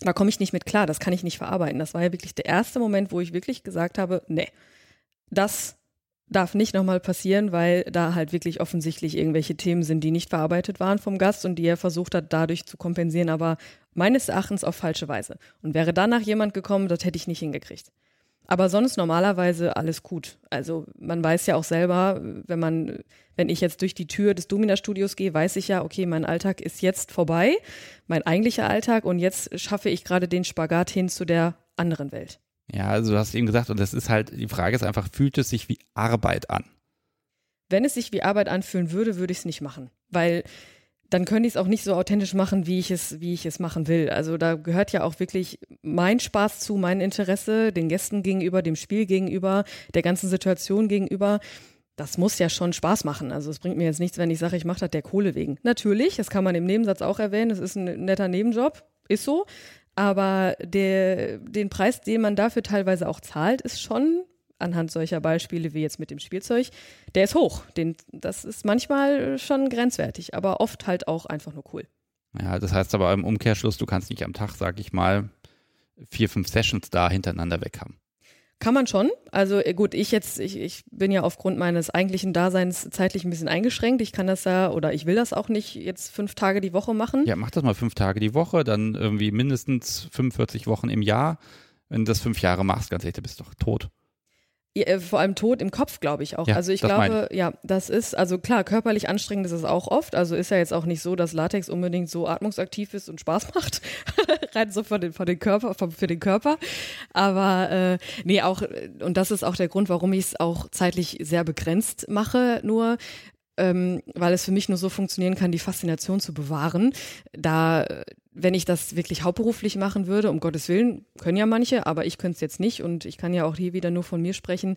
da komme ich nicht mit klar, das kann ich nicht verarbeiten. Das war ja wirklich der erste Moment, wo ich wirklich gesagt habe, nee, das darf nicht nochmal passieren, weil da halt wirklich offensichtlich irgendwelche Themen sind, die nicht verarbeitet waren vom Gast und die er versucht hat, dadurch zu kompensieren, aber meines Erachtens auf falsche Weise. Und wäre danach jemand gekommen, das hätte ich nicht hingekriegt. Aber sonst normalerweise alles gut. Also man weiß ja auch selber, wenn man, wenn ich jetzt durch die Tür des Domina-Studios gehe, weiß ich ja, okay, mein Alltag ist jetzt vorbei, mein eigentlicher Alltag und jetzt schaffe ich gerade den Spagat hin zu der anderen Welt. Ja, also du hast eben gesagt, und das ist halt, die Frage ist einfach, fühlt es sich wie Arbeit an? Wenn es sich wie Arbeit anfühlen würde, würde ich es nicht machen. Weil dann könnte ich es auch nicht so authentisch machen, wie ich es, wie ich es machen will. Also da gehört ja auch wirklich mein Spaß zu, mein Interesse, den Gästen gegenüber, dem Spiel gegenüber, der ganzen Situation gegenüber. Das muss ja schon Spaß machen. Also es bringt mir jetzt nichts, wenn ich sage, ich mache das der Kohle wegen. Natürlich, das kann man im Nebensatz auch erwähnen, es ist ein netter Nebenjob, ist so. Aber der, den Preis, den man dafür teilweise auch zahlt, ist schon anhand solcher Beispiele wie jetzt mit dem Spielzeug, der ist hoch. Den, das ist manchmal schon grenzwertig, aber oft halt auch einfach nur cool. Ja, das heißt aber im Umkehrschluss, du kannst nicht am Tag, sag ich mal, vier, fünf Sessions da hintereinander weg haben. Kann man schon. Also äh, gut, ich jetzt, ich, ich bin ja aufgrund meines eigentlichen Daseins zeitlich ein bisschen eingeschränkt. Ich kann das ja oder ich will das auch nicht jetzt fünf Tage die Woche machen. Ja, mach das mal fünf Tage die Woche, dann irgendwie mindestens 45 Wochen im Jahr. Wenn du das fünf Jahre machst, ganz ehrlich, du bist doch tot. Äh, vor allem tot im Kopf, glaube ich auch. Ja, also ich glaube, ja, das ist, also klar, körperlich anstrengend ist es auch oft. Also ist ja jetzt auch nicht so, dass Latex unbedingt so atmungsaktiv ist und Spaß *laughs* macht. Rein so von den, von den Körper, von, für den Körper. Aber äh, nee, auch, und das ist auch der Grund, warum ich es auch zeitlich sehr begrenzt mache, nur ähm, weil es für mich nur so funktionieren kann, die Faszination zu bewahren. Da wenn ich das wirklich hauptberuflich machen würde, um Gottes Willen, können ja manche, aber ich könnte es jetzt nicht und ich kann ja auch hier wieder nur von mir sprechen.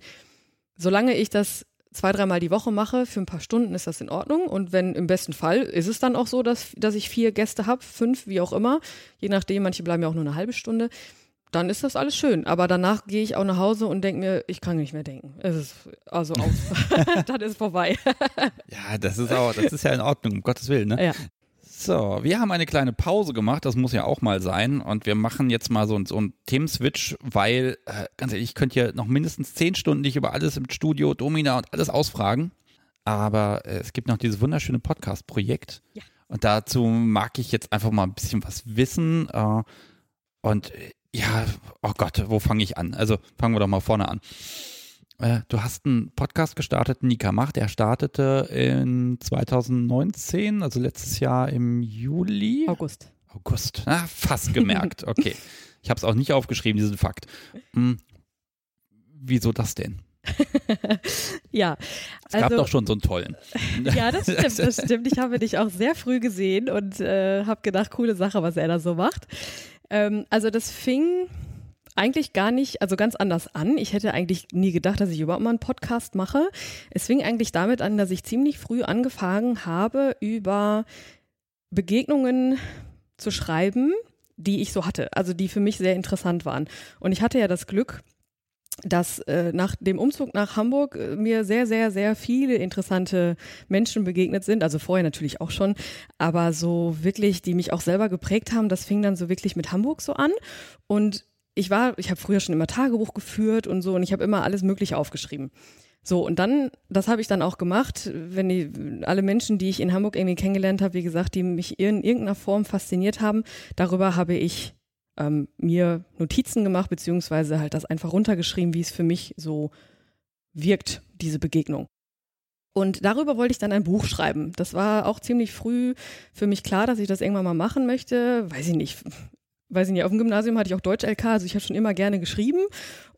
Solange ich das zwei, dreimal die Woche mache, für ein paar Stunden ist das in Ordnung. Und wenn im besten Fall ist es dann auch so, dass, dass ich vier Gäste habe, fünf, wie auch immer, je nachdem, manche bleiben ja auch nur eine halbe Stunde, dann ist das alles schön. Aber danach gehe ich auch nach Hause und denke mir, ich kann nicht mehr denken. Es ist also aus. *laughs* dann ist vorbei. ja, das ist auch, das ist ja in Ordnung, um Gottes Willen, ne? Ja. So, wir haben eine kleine Pause gemacht, das muss ja auch mal sein. Und wir machen jetzt mal so, so einen Themenswitch, weil, äh, ganz ehrlich, ich könnte hier noch mindestens zehn Stunden dich über alles im Studio, Domina und alles ausfragen. Aber äh, es gibt noch dieses wunderschöne Podcast-Projekt. Ja. Und dazu mag ich jetzt einfach mal ein bisschen was wissen. Äh, und äh, ja, oh Gott, wo fange ich an? Also fangen wir doch mal vorne an. Äh, du hast einen Podcast gestartet, Nika Macht. Der startete in 2019, also letztes Jahr im Juli. August. August. Ah, fast gemerkt. *laughs* Okay. Ich habe es auch nicht aufgeschrieben, diesen Fakt. Hm. Wieso das denn? *laughs* ja. Es gab also, doch schon so einen tollen. *laughs* ja, das stimmt, das stimmt. Ich habe dich auch sehr früh gesehen und äh, habe gedacht, coole Sache, was er da so macht. Ähm, also das fing eigentlich gar nicht, also ganz anders an. Ich hätte eigentlich nie gedacht, dass ich überhaupt mal einen Podcast mache. Es fing eigentlich damit an, dass ich ziemlich früh angefangen habe, über Begegnungen zu schreiben, die ich so hatte, also die für mich sehr interessant waren. Und ich hatte ja das Glück, dass äh, nach dem Umzug nach Hamburg äh, mir sehr, sehr, sehr viele interessante Menschen begegnet sind. Also vorher natürlich auch schon, aber so wirklich, die mich auch selber geprägt haben, das fing dann so wirklich mit Hamburg so an. Und ich war, ich habe früher schon immer Tagebuch geführt und so und ich habe immer alles Mögliche aufgeschrieben. So, und dann, das habe ich dann auch gemacht, wenn die, alle Menschen, die ich in Hamburg irgendwie kennengelernt habe, wie gesagt, die mich in irgendeiner Form fasziniert haben, darüber habe ich ähm, mir Notizen gemacht, beziehungsweise halt das einfach runtergeschrieben, wie es für mich so wirkt, diese Begegnung. Und darüber wollte ich dann ein Buch schreiben. Das war auch ziemlich früh für mich klar, dass ich das irgendwann mal machen möchte. Weiß ich nicht, weiß ich nicht, auf dem Gymnasium hatte ich auch Deutsch-LK, also ich habe schon immer gerne geschrieben.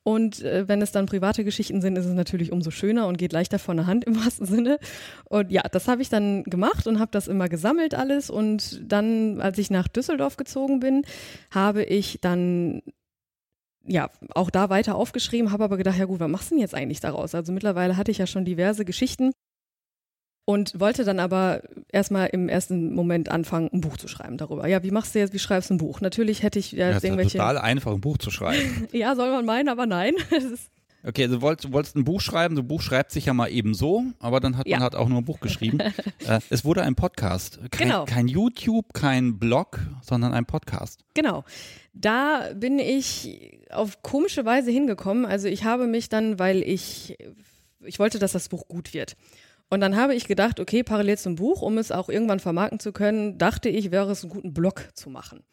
Und äh, wenn es dann private Geschichten sind, ist es natürlich umso schöner und geht leichter von der Hand im *laughs* wahrsten Sinne. Und ja, das habe ich dann gemacht und habe das immer gesammelt alles. Und dann, als ich nach Düsseldorf gezogen bin, habe ich dann ja, auch da weiter aufgeschrieben, habe aber gedacht, ja gut, was machst du denn jetzt eigentlich daraus? Also mittlerweile hatte ich ja schon diverse Geschichten und wollte dann aber erstmal im ersten Moment anfangen, ein Buch zu schreiben darüber. Ja, wie machst du jetzt, wie schreibst du ein Buch? Natürlich hätte ich ja, ja irgendwelche. total einfach, ein Buch zu schreiben. *laughs* ja, soll man meinen, aber nein. *laughs* okay, also du wolltest, du wolltest ein Buch schreiben, so ein Buch schreibt sich ja mal eben so, aber dann hat ja. man halt auch nur ein Buch geschrieben. *laughs* äh, es wurde ein Podcast. Kein, genau. kein YouTube, kein Blog, sondern ein Podcast. Genau. Da bin ich auf komische Weise hingekommen. Also ich habe mich dann, weil ich, ich wollte, dass das Buch gut wird. Und dann habe ich gedacht, okay, parallel zum Buch, um es auch irgendwann vermarkten zu können, dachte ich, wäre es einen guten Blog zu machen.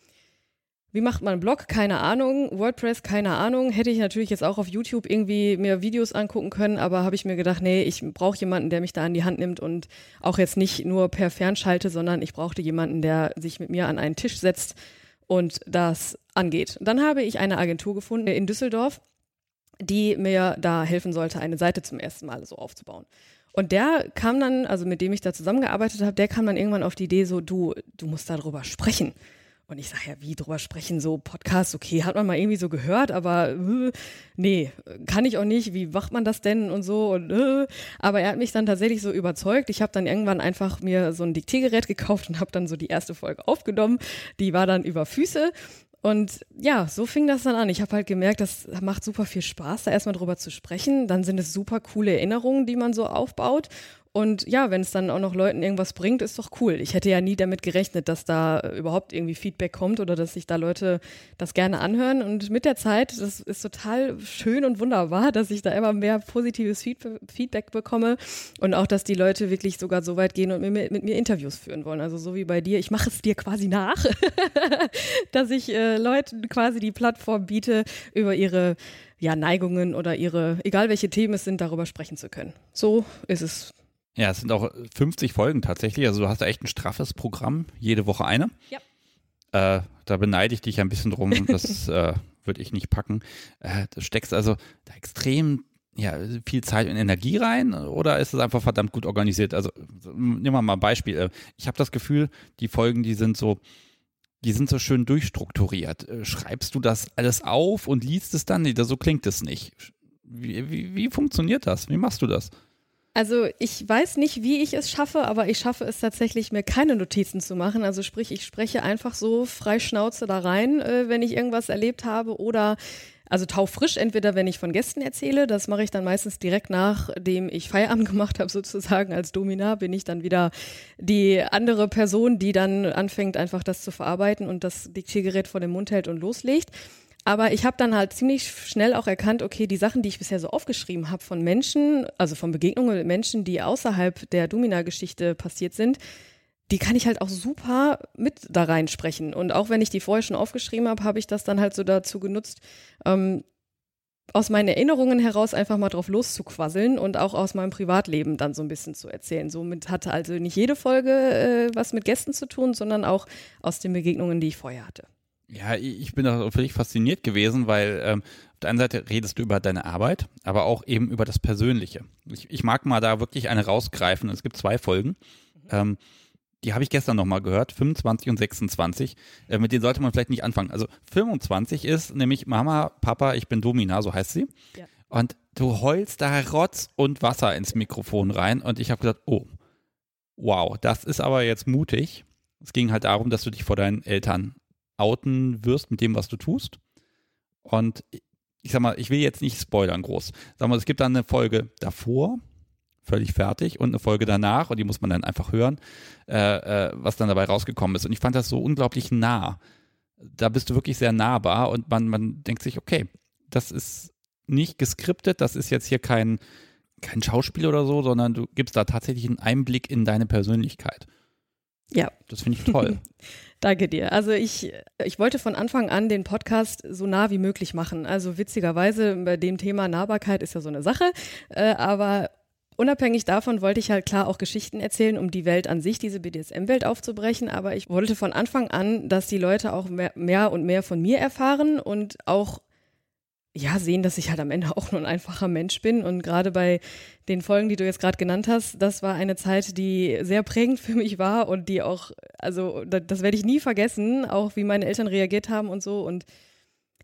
Wie macht man einen Blog? Keine Ahnung. WordPress? Keine Ahnung. Hätte ich natürlich jetzt auch auf YouTube irgendwie mir Videos angucken können, aber habe ich mir gedacht, nee, ich brauche jemanden, der mich da an die Hand nimmt und auch jetzt nicht nur per Fernschalte, sondern ich brauchte jemanden, der sich mit mir an einen Tisch setzt und das angeht. Dann habe ich eine Agentur gefunden in Düsseldorf, die mir da helfen sollte, eine Seite zum ersten Mal so aufzubauen. Und der kam dann, also mit dem ich da zusammengearbeitet habe, der kam dann irgendwann auf die Idee so, du, du musst darüber sprechen. Und ich sage ja, wie drüber sprechen, so Podcast, okay, hat man mal irgendwie so gehört, aber äh, nee, kann ich auch nicht, wie macht man das denn und so. Und, äh. Aber er hat mich dann tatsächlich so überzeugt. Ich habe dann irgendwann einfach mir so ein Diktiergerät gekauft und habe dann so die erste Folge aufgenommen. Die war dann über Füße. Und ja, so fing das dann an. Ich habe halt gemerkt, das macht super viel Spaß, da erstmal drüber zu sprechen. Dann sind es super coole Erinnerungen, die man so aufbaut. Und ja, wenn es dann auch noch Leuten irgendwas bringt, ist doch cool. Ich hätte ja nie damit gerechnet, dass da überhaupt irgendwie Feedback kommt oder dass sich da Leute das gerne anhören. Und mit der Zeit, das ist total schön und wunderbar, dass ich da immer mehr positives Feedback bekomme und auch, dass die Leute wirklich sogar so weit gehen und mit, mit mir Interviews führen wollen. Also so wie bei dir. Ich mache es dir quasi nach, *laughs* dass ich äh, Leuten quasi die Plattform biete, über ihre ja, Neigungen oder ihre, egal welche Themen es sind, darüber sprechen zu können. So ist es ja, es sind auch 50 Folgen tatsächlich. Also du hast da echt ein straffes Programm, jede Woche eine. Ja. Äh, da beneide ich dich ein bisschen drum. *laughs* Das äh, würde ich nicht packen. Äh, du steckst also da extrem ja, viel Zeit und Energie rein oder ist es einfach verdammt gut organisiert? Also nehmen wir mal ein Beispiel. Äh, ich habe das Gefühl, die Folgen, die sind so, die sind so schön durchstrukturiert. Äh, schreibst du das alles auf und liest es dann? Nee, so klingt es nicht. Wie, wie, wie funktioniert das? Wie machst du das? Also ich weiß nicht, wie ich es schaffe, aber ich schaffe es tatsächlich, mir keine Notizen zu machen. Also sprich, ich spreche einfach so frei Schnauze da rein, äh, wenn ich irgendwas erlebt habe oder also taufrisch, entweder wenn ich von Gästen erzähle, das mache ich dann meistens direkt nachdem ich Feierabend *laughs* gemacht habe, sozusagen als Domina, bin ich dann wieder die andere Person, die dann anfängt, einfach das zu verarbeiten und das Diktiergerät vor dem Mund hält und loslegt. Aber ich habe dann halt ziemlich schnell auch erkannt, okay, die Sachen, die ich bisher so aufgeschrieben habe von Menschen, also von Begegnungen mit Menschen, die außerhalb der Domina-Geschichte passiert sind, die kann ich halt auch super mit da reinsprechen. Und auch wenn ich die vorher schon aufgeschrieben habe, habe ich das dann halt so dazu genutzt, ähm, aus meinen Erinnerungen heraus einfach mal drauf loszuquasseln und auch aus meinem Privatleben dann so ein bisschen zu erzählen. Somit hatte also nicht jede Folge äh, was mit Gästen zu tun, sondern auch aus den Begegnungen, die ich vorher hatte. Ja, ich bin da völlig fasziniert gewesen, weil ähm, auf der einen Seite redest du über deine Arbeit, aber auch eben über das Persönliche. Ich, ich mag mal da wirklich eine rausgreifen. Es gibt zwei Folgen. Ähm, die habe ich gestern nochmal gehört, 25 und 26. Äh, mit denen sollte man vielleicht nicht anfangen. Also 25 ist nämlich Mama, Papa, ich bin Domina, so heißt sie. Ja. Und du heulst da Rotz und Wasser ins Mikrofon rein. Und ich habe gesagt, oh, wow, das ist aber jetzt mutig. Es ging halt darum, dass du dich vor deinen Eltern outen wirst mit dem, was du tust. Und ich sag mal, ich will jetzt nicht spoilern groß. Sag mal, es gibt dann eine Folge davor, völlig fertig, und eine Folge danach, und die muss man dann einfach hören, äh, äh, was dann dabei rausgekommen ist. Und ich fand das so unglaublich nah. Da bist du wirklich sehr nahbar und man, man denkt sich, okay, das ist nicht geskriptet, das ist jetzt hier kein, kein Schauspiel oder so, sondern du gibst da tatsächlich einen Einblick in deine Persönlichkeit. Ja. Das finde ich toll. *laughs* Danke dir. Also ich, ich wollte von Anfang an den Podcast so nah wie möglich machen. Also witzigerweise bei dem Thema Nahbarkeit ist ja so eine Sache, äh, aber Unabhängig davon wollte ich halt klar auch Geschichten erzählen, um die Welt an sich, diese BDSM-Welt aufzubrechen. Aber ich wollte von Anfang an, dass die Leute auch mehr, mehr und mehr von mir erfahren und auch ja, sehen, dass ich halt am Ende *laughs* auch nur ein einfacher Mensch bin. Und gerade bei den Folgen, die du jetzt gerade genannt hast, das war eine Zeit, die sehr prägend für mich war und die auch, also das, werde ich nie vergessen, auch wie meine Eltern reagiert haben und so. Und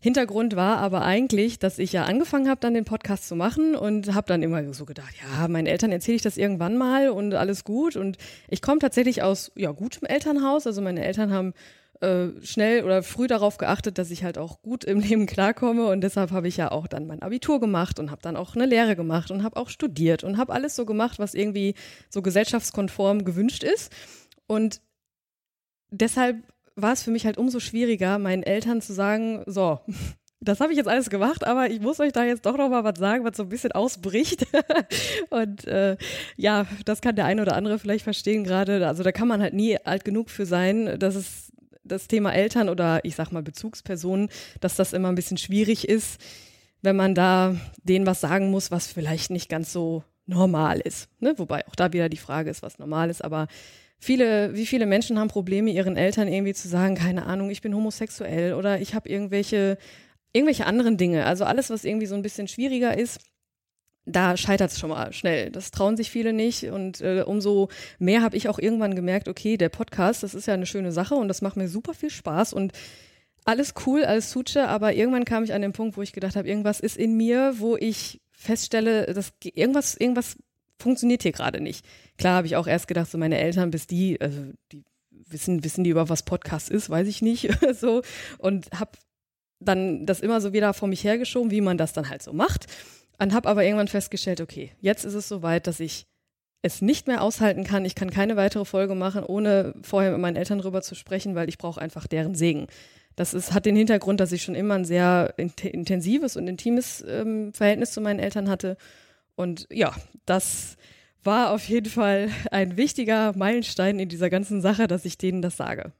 Hintergrund war aber eigentlich, dass ich ja angefangen habe, dann den Podcast zu machen und habe dann immer so gedacht, ja, meinen Eltern erzähle ich das irgendwann mal und alles gut. Und ich komme tatsächlich aus ja gutem Elternhaus. Also meine Eltern haben äh, schnell oder früh darauf geachtet, dass ich halt auch gut im Leben klarkomme und deshalb habe ich ja auch dann mein Abitur gemacht und habe dann auch eine Lehre gemacht und habe auch studiert und habe alles so gemacht, was irgendwie so gesellschaftskonform gewünscht ist und deshalb war es für mich halt umso schwieriger, meinen Eltern zu sagen, so, *laughs* das habe ich jetzt alles gemacht, aber ich muss euch da jetzt doch noch mal was sagen, was so ein bisschen ausbricht. *laughs* und äh, ja, das kann der eine oder andere vielleicht verstehen gerade. Also da kann man halt nie alt genug für sein, dass es das Thema Eltern oder ich sag mal Bezugspersonen, dass das immer ein bisschen schwierig ist, wenn man da denen was sagen muss, was vielleicht nicht ganz so normal ist. Ne? Wobei auch da wieder die Frage ist, was normal ist, aber viele, wie viele Menschen haben Probleme, ihren Eltern irgendwie zu sagen, keine Ahnung, ich bin homosexuell oder ich habe irgendwelche, irgendwelche anderen Dinge. Also alles, was irgendwie so ein bisschen schwieriger ist, da scheitert es schon mal schnell. Das trauen sich viele nicht. Und äh, umso mehr habe ich auch irgendwann gemerkt, okay, der Podcast, das ist ja eine schöne Sache und das macht mir super viel Spaß und alles cool, alles Suche, aber irgendwann kam ich an den Punkt, wo ich gedacht habe, irgendwas ist in mir, wo ich feststelle, dass irgendwas, irgendwas funktioniert hier gerade nicht. Klar habe ich auch erst gedacht, so meine Eltern, bis die, also die wissen, wissen die über was Podcast ist, weiß ich nicht, *laughs* so und habe dann das immer so wieder vor mich hergeschoben, wie man das dann halt so macht. Und habe aber irgendwann festgestellt, okay, jetzt ist es soweit, dass ich es nicht mehr aushalten kann. Ich kann keine weitere Folge machen, ohne vorher mit meinen Eltern drüber zu sprechen, weil ich brauche einfach deren Segen. Das ist, hat den Hintergrund, dass ich schon immer ein sehr intensives und intimes ähm, Verhältnis zu meinen Eltern hatte. Und ja, das war auf jeden Fall ein wichtiger Meilenstein in dieser ganzen Sache, dass ich denen das sage.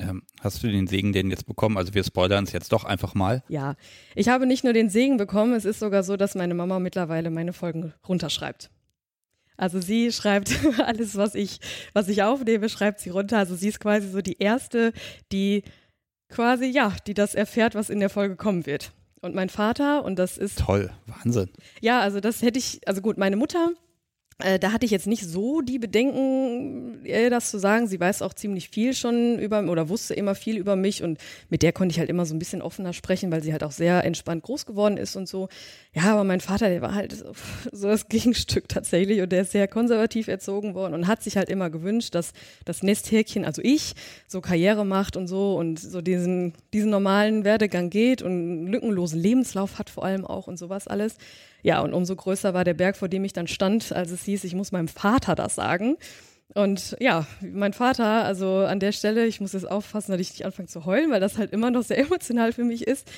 Ähm, hast du den Segen denn jetzt bekommen? Also wir spoilern es jetzt doch einfach mal. Ja, ich habe nicht nur den Segen bekommen, es ist sogar so, dass meine Mama mittlerweile meine Folgen runterschreibt. Also sie *laughs* schreibt alles, was ich, was ich aufnehme, schreibt sie runter. Also sie ist quasi so die erste, die quasi, ja, die das erfährt, was in der Folge kommen wird. Und mein Vater, und das ist. Toll, Wahnsinn. Ja, also das hätte ich, also gut, meine Mutter da hatte ich jetzt nicht so die Bedenken, ihr das zu sagen. Sie weiß auch ziemlich viel schon über oder wusste immer viel über mich und mit der konnte ich halt immer so ein bisschen offener sprechen, weil sie halt auch sehr entspannt groß geworden ist und so. Ja, aber mein Vater, der war halt so, *laughs* so das Gegenstück tatsächlich und der ist sehr konservativ erzogen worden und hat sich halt immer gewünscht, dass das Nesthäkchen, also ich, so Karriere macht und so und so diesen, diesen normalen Werdegang geht und einen lückenlosen Lebenslauf hat vor allem auch und sowas alles. Ja, und umso größer war der Berg, vor dem ich dann stand, als es hieß, ich muss meinem Vater das sagen. Und ja, mein Vater, also an der Stelle, ich muss jetzt aufpassen, dass ich nicht anfange zu heulen, weil das halt immer noch sehr *laughs* emotional für mich ist.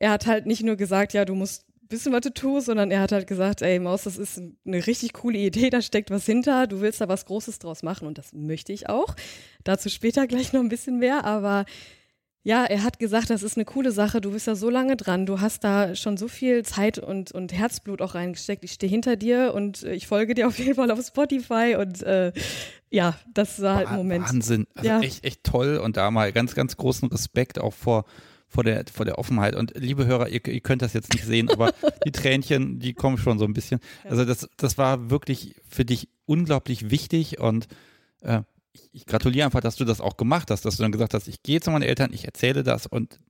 Er hat halt nicht nur gesagt, ja, du musst wissen, was du tust, sondern er hat halt gesagt, ey Maus, das ist eine richtig coole Idee, da steckt was hinter, du willst da was Großes draus machen und das möchte ich auch. Dazu später gleich noch ein bisschen mehr, aber ja, er hat gesagt, das ist eine coole Sache, du bist da so lange dran, du hast da schon so viel Zeit und, und Herzblut auch reingesteckt. Ich stehe hinter dir und ich folge dir auf jeden Fall auf Spotify und äh, ja, das war halt ein Moment. Wahnsinn, also ja. echt, echt toll und da mal ganz, ganz großen Respekt auch vor, vor der, vor der Offenheit. Und liebe Hörer, ihr, ihr könnt das jetzt nicht sehen, aber *laughs* die Tränchen, die kommen schon so ein bisschen. Also das, das war wirklich für dich unglaublich wichtig und äh, ich, ich gratuliere einfach, dass du das auch gemacht hast, dass du dann gesagt hast, ich gehe zu meinen Eltern, ich erzähle das und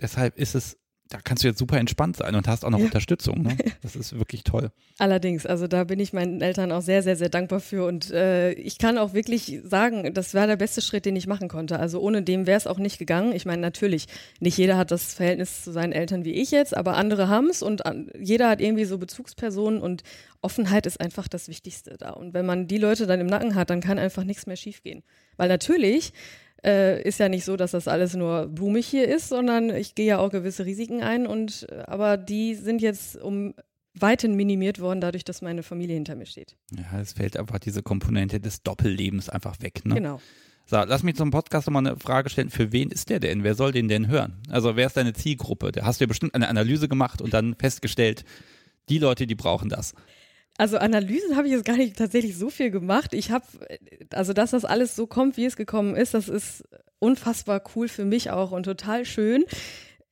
deshalb ist es da kannst du jetzt super entspannt sein und hast auch noch ja. Unterstützung. Ne? *laughs* Das ist wirklich toll. Allerdings, also da bin ich meinen Eltern auch sehr, sehr, sehr dankbar für. Und äh, ich kann auch wirklich sagen, das war der beste Schritt, den ich machen konnte. Also ohne dem wäre es auch nicht gegangen. Ich meine, natürlich, nicht jeder hat das Verhältnis zu seinen Eltern wie ich jetzt, aber andere haben es und jeder hat irgendwie so Bezugspersonen und Offenheit ist einfach das Wichtigste da. Und wenn man die Leute dann im Nacken hat, dann kann einfach nichts mehr schiefgehen. Weil natürlich äh, ist ja nicht so, dass das alles nur blumig hier ist, sondern ich gehe ja auch gewisse Risiken ein und äh, aber die sind jetzt um weiten minimiert worden, dadurch, dass meine Familie hinter mir steht. Ja, es fällt einfach diese Komponente des Doppellebens einfach weg. Ne? Genau. So, lass mich zum Podcast nochmal eine Frage stellen. Für wen ist der denn? Wer soll den denn hören? Also, wer ist deine Zielgruppe? Da hast du ja bestimmt eine Analyse gemacht und dann festgestellt, die Leute, die brauchen das. Also Analysen habe ich jetzt gar nicht tatsächlich so viel gemacht. Ich habe, also dass das alles so kommt, wie es gekommen ist, das ist unfassbar cool für mich auch und total schön.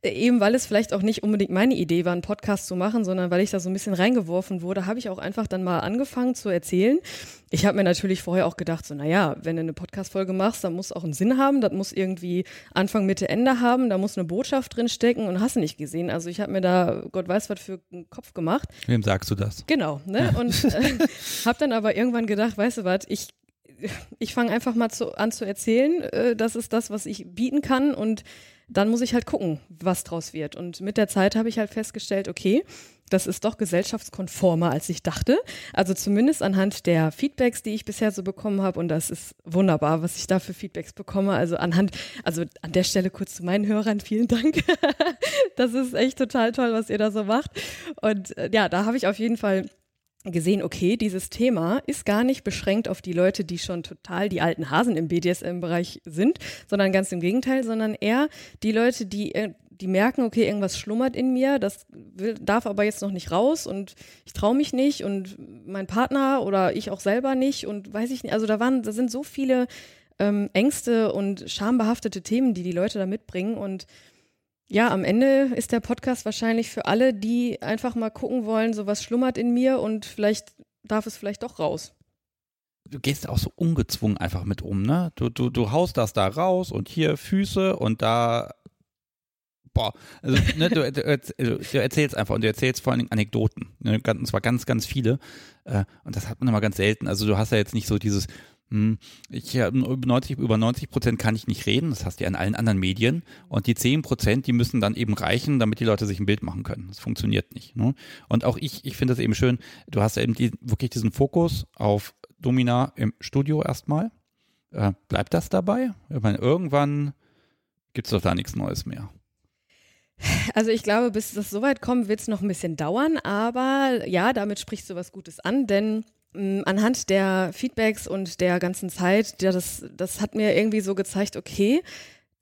Eben weil es vielleicht auch nicht unbedingt meine Idee war, einen Podcast zu machen, sondern weil ich da so ein bisschen reingeworfen wurde, habe ich auch einfach dann mal angefangen zu erzählen. Ich habe mir natürlich vorher auch gedacht, so, naja, wenn du eine Podcast-Folge machst, dann muss auch einen Sinn haben, das muss irgendwie Anfang, Mitte, Ende haben, da muss eine Botschaft drin stecken und hast du nicht gesehen. Also ich habe mir da, Gott weiß was für einen Kopf gemacht. Wem sagst du das? Genau, ne? Und äh, *laughs* habe dann aber irgendwann gedacht, weißt du was, ich ich fange einfach mal zu, an zu erzählen. Äh, das ist das, was ich bieten kann und dann muss ich halt gucken, was draus wird. Und mit der Zeit habe ich halt festgestellt, okay, das ist doch gesellschaftskonformer, als ich dachte. Also zumindest anhand der Feedbacks, die ich bisher so bekommen habe. Und das ist wunderbar, was ich da für Feedbacks bekomme. Also anhand, also an der Stelle kurz zu meinen Hörern, vielen Dank. *laughs* das ist echt total toll, was ihr da so macht. Und äh, ja, da habe ich auf jeden Fall gesehen, okay, dieses Thema ist gar nicht beschränkt auf die Leute, die schon total die alten Hasen im BDSM-Bereich sind, sondern ganz im Gegenteil, sondern eher die Leute, die, äh, die merken, okay, irgendwas schlummert in mir, das will, darf aber jetzt noch nicht raus und ich traue mich nicht und mein Partner oder ich auch selber nicht und weiß ich nicht. Also da waren, da sind so viele ähm, Ängste und schambehaftete Themen, die die Leute da mitbringen und ja, am Ende ist der Podcast wahrscheinlich für alle, die einfach mal gucken wollen, so was schlummert in mir und vielleicht darf es vielleicht doch raus. Du gehst auch so ungezwungen einfach mit um, ne? Du, du, du haust das da raus und hier Füße und da boah, also, ne, du, du, erzählst einfach und du erzählst vor allen Dingen Anekdoten, ne, und zwar ganz, ganz viele äh, und das hat man immer ganz selten. Also du hast ja jetzt nicht so dieses, ich ja, 90, über 90 Prozent kann ich nicht reden, das hast du ja in allen anderen Medien. Und die 10 Prozent, die müssen dann eben reichen, damit die Leute sich ein Bild machen können. Das funktioniert nicht. Ne? Und auch ich, ich finde das eben schön, du hast ja eben die, wirklich diesen Fokus auf Domina im Studio erstmal. Äh, bleibt das dabei? Ich meine, irgendwann gibt es doch da nichts Neues mehr. Also ich glaube, bis das soweit kommt, wird es noch ein bisschen dauern, aber ja, damit sprichst du was Gutes an, denn anhand der Feedbacks und der ganzen Zeit, ja, das, das hat mir irgendwie so gezeigt, okay,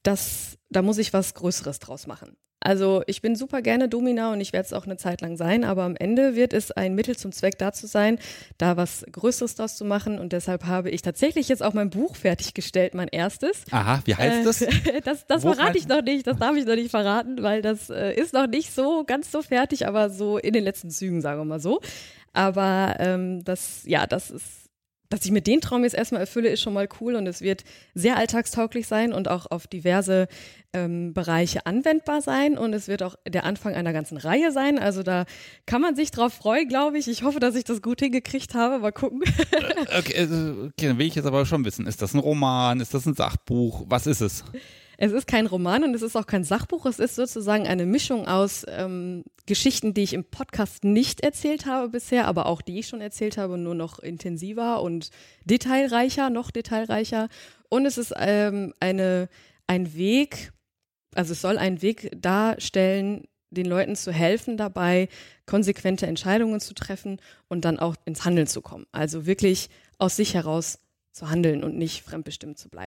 das, da muss ich was Größeres draus machen. Also ich bin super gerne Domina und ich werde es auch eine Zeit lang sein, aber am Ende wird es ein Mittel zum Zweck dazu sein, da was Größeres draus zu machen und deshalb habe ich tatsächlich jetzt auch mein Buch fertiggestellt, mein erstes. Aha, wie heißt das? Äh, *laughs* das das verrate ich noch nicht, das darf ich noch nicht verraten, weil das äh, ist noch nicht so ganz so fertig, aber so in den letzten Zügen, sagen wir mal so. Aber ähm, das, ja, das ist, dass ich mir den Traum jetzt erstmal erfülle, ist schon mal cool und es wird sehr alltagstauglich sein und auch auf diverse ähm, Bereiche anwendbar sein und es wird auch der Anfang einer ganzen Reihe sein. Also da kann man sich drauf freuen, glaube ich. Ich hoffe, dass ich das gut hingekriegt habe. Mal gucken. Äh, okay, also, okay, dann will ich jetzt aber schon wissen, ist das ein Roman, ist das ein Sachbuch, was ist es? Es ist kein Roman und es ist auch kein Sachbuch. Es ist sozusagen eine Mischung aus ähm, Geschichten, die ich im Podcast nicht erzählt habe bisher, aber auch die ich schon erzählt habe, nur noch intensiver und detailreicher, noch detailreicher. Und es ist ähm, eine, ein Weg, also es soll einen Weg darstellen, den Leuten zu helfen dabei, konsequente Entscheidungen zu treffen und dann auch ins Handeln zu kommen. Also wirklich aus sich heraus zu handeln und nicht fremdbestimmt zu bleiben.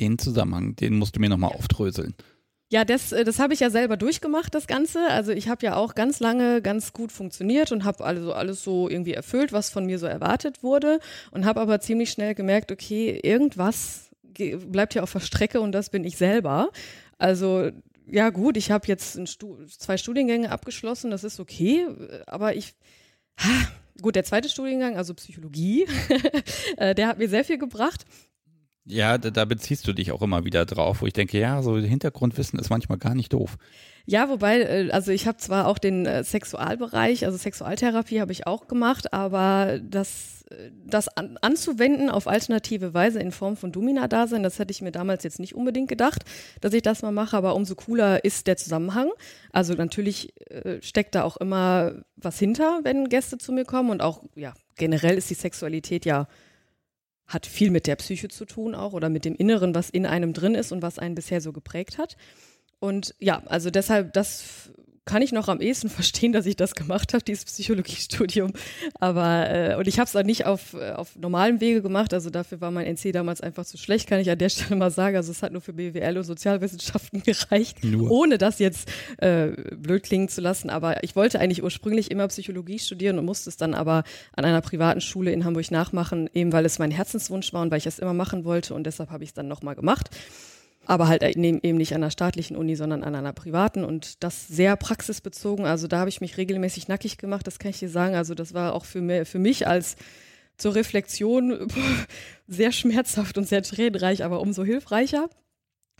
Den Zusammenhang, den musst du mir nochmal aufdröseln. Ja, das, äh, das habe ich ja selber durchgemacht, das Ganze. Also ich habe ja auch ganz lange ganz gut funktioniert und habe also alles so irgendwie erfüllt, was von mir so erwartet wurde und habe aber ziemlich schnell gemerkt, okay, irgendwas bleibt ja auf der Strecke und das bin ich selber. Also ja gut, ich habe jetzt Stu zwei Studiengänge abgeschlossen, das ist okay, aber ich, ha, gut, der zweite Studiengang, also Psychologie, *laughs* äh, der hat mir sehr viel gebracht. Ja, da, da, beziehst du dich auch immer wieder drauf, wo ich denke, ja, so Hintergrundwissen ist manchmal gar nicht doof. Ja, wobei, äh, also ich habe zwar auch den äh, Sexualbereich, also Sexualtherapie habe ich auch gemacht, aber das, äh, das an, anzuwenden auf alternative Weise in Form von Domina-Dasein, das hätte ich mir damals jetzt nicht unbedingt gedacht, dass ich das mal mache, aber umso cooler ist der Zusammenhang. Also natürlich steckt da auch immer was hinter, wenn Gäste zu mir kommen und auch, ja, generell ist die Sexualität ja hat viel mit der Psyche zu tun auch oder mit dem Inneren, was in einem drin ist und was einen bisher so geprägt hat. Und ja, also deshalb, das kann ich noch am ehesten *laughs* verstehen, dass ich das gemacht habe, dieses Psychologiestudium. Aber äh, und ich habe es auch nicht auf, äh, auf normalem Wege gemacht. Also dafür war mein NC damals einfach zu schlecht, kann ich an der *laughs* Stelle mal sagen. Also es hat nur für BWL und Sozialwissenschaften *laughs* gereicht, nur. ohne das jetzt äh, blöd klingen zu lassen. Aber ich wollte eigentlich ursprünglich immer Psychologie studieren und musste es dann aber an einer privaten Schule in Hamburg nachmachen, eben weil es mein Herzenswunsch war und weil ich es immer machen wollte. Und deshalb habe ich es dann nochmal gemacht aber halt eben nicht an einer staatlichen Uni, sondern an einer privaten und das sehr praxisbezogen. Also da habe ich mich regelmäßig nackig gemacht, das kann ich dir sagen. Also das war auch für, mir, für mich als zur Reflexion *laughs* sehr schmerzhaft und sehr tränenreich, aber umso hilfreicher.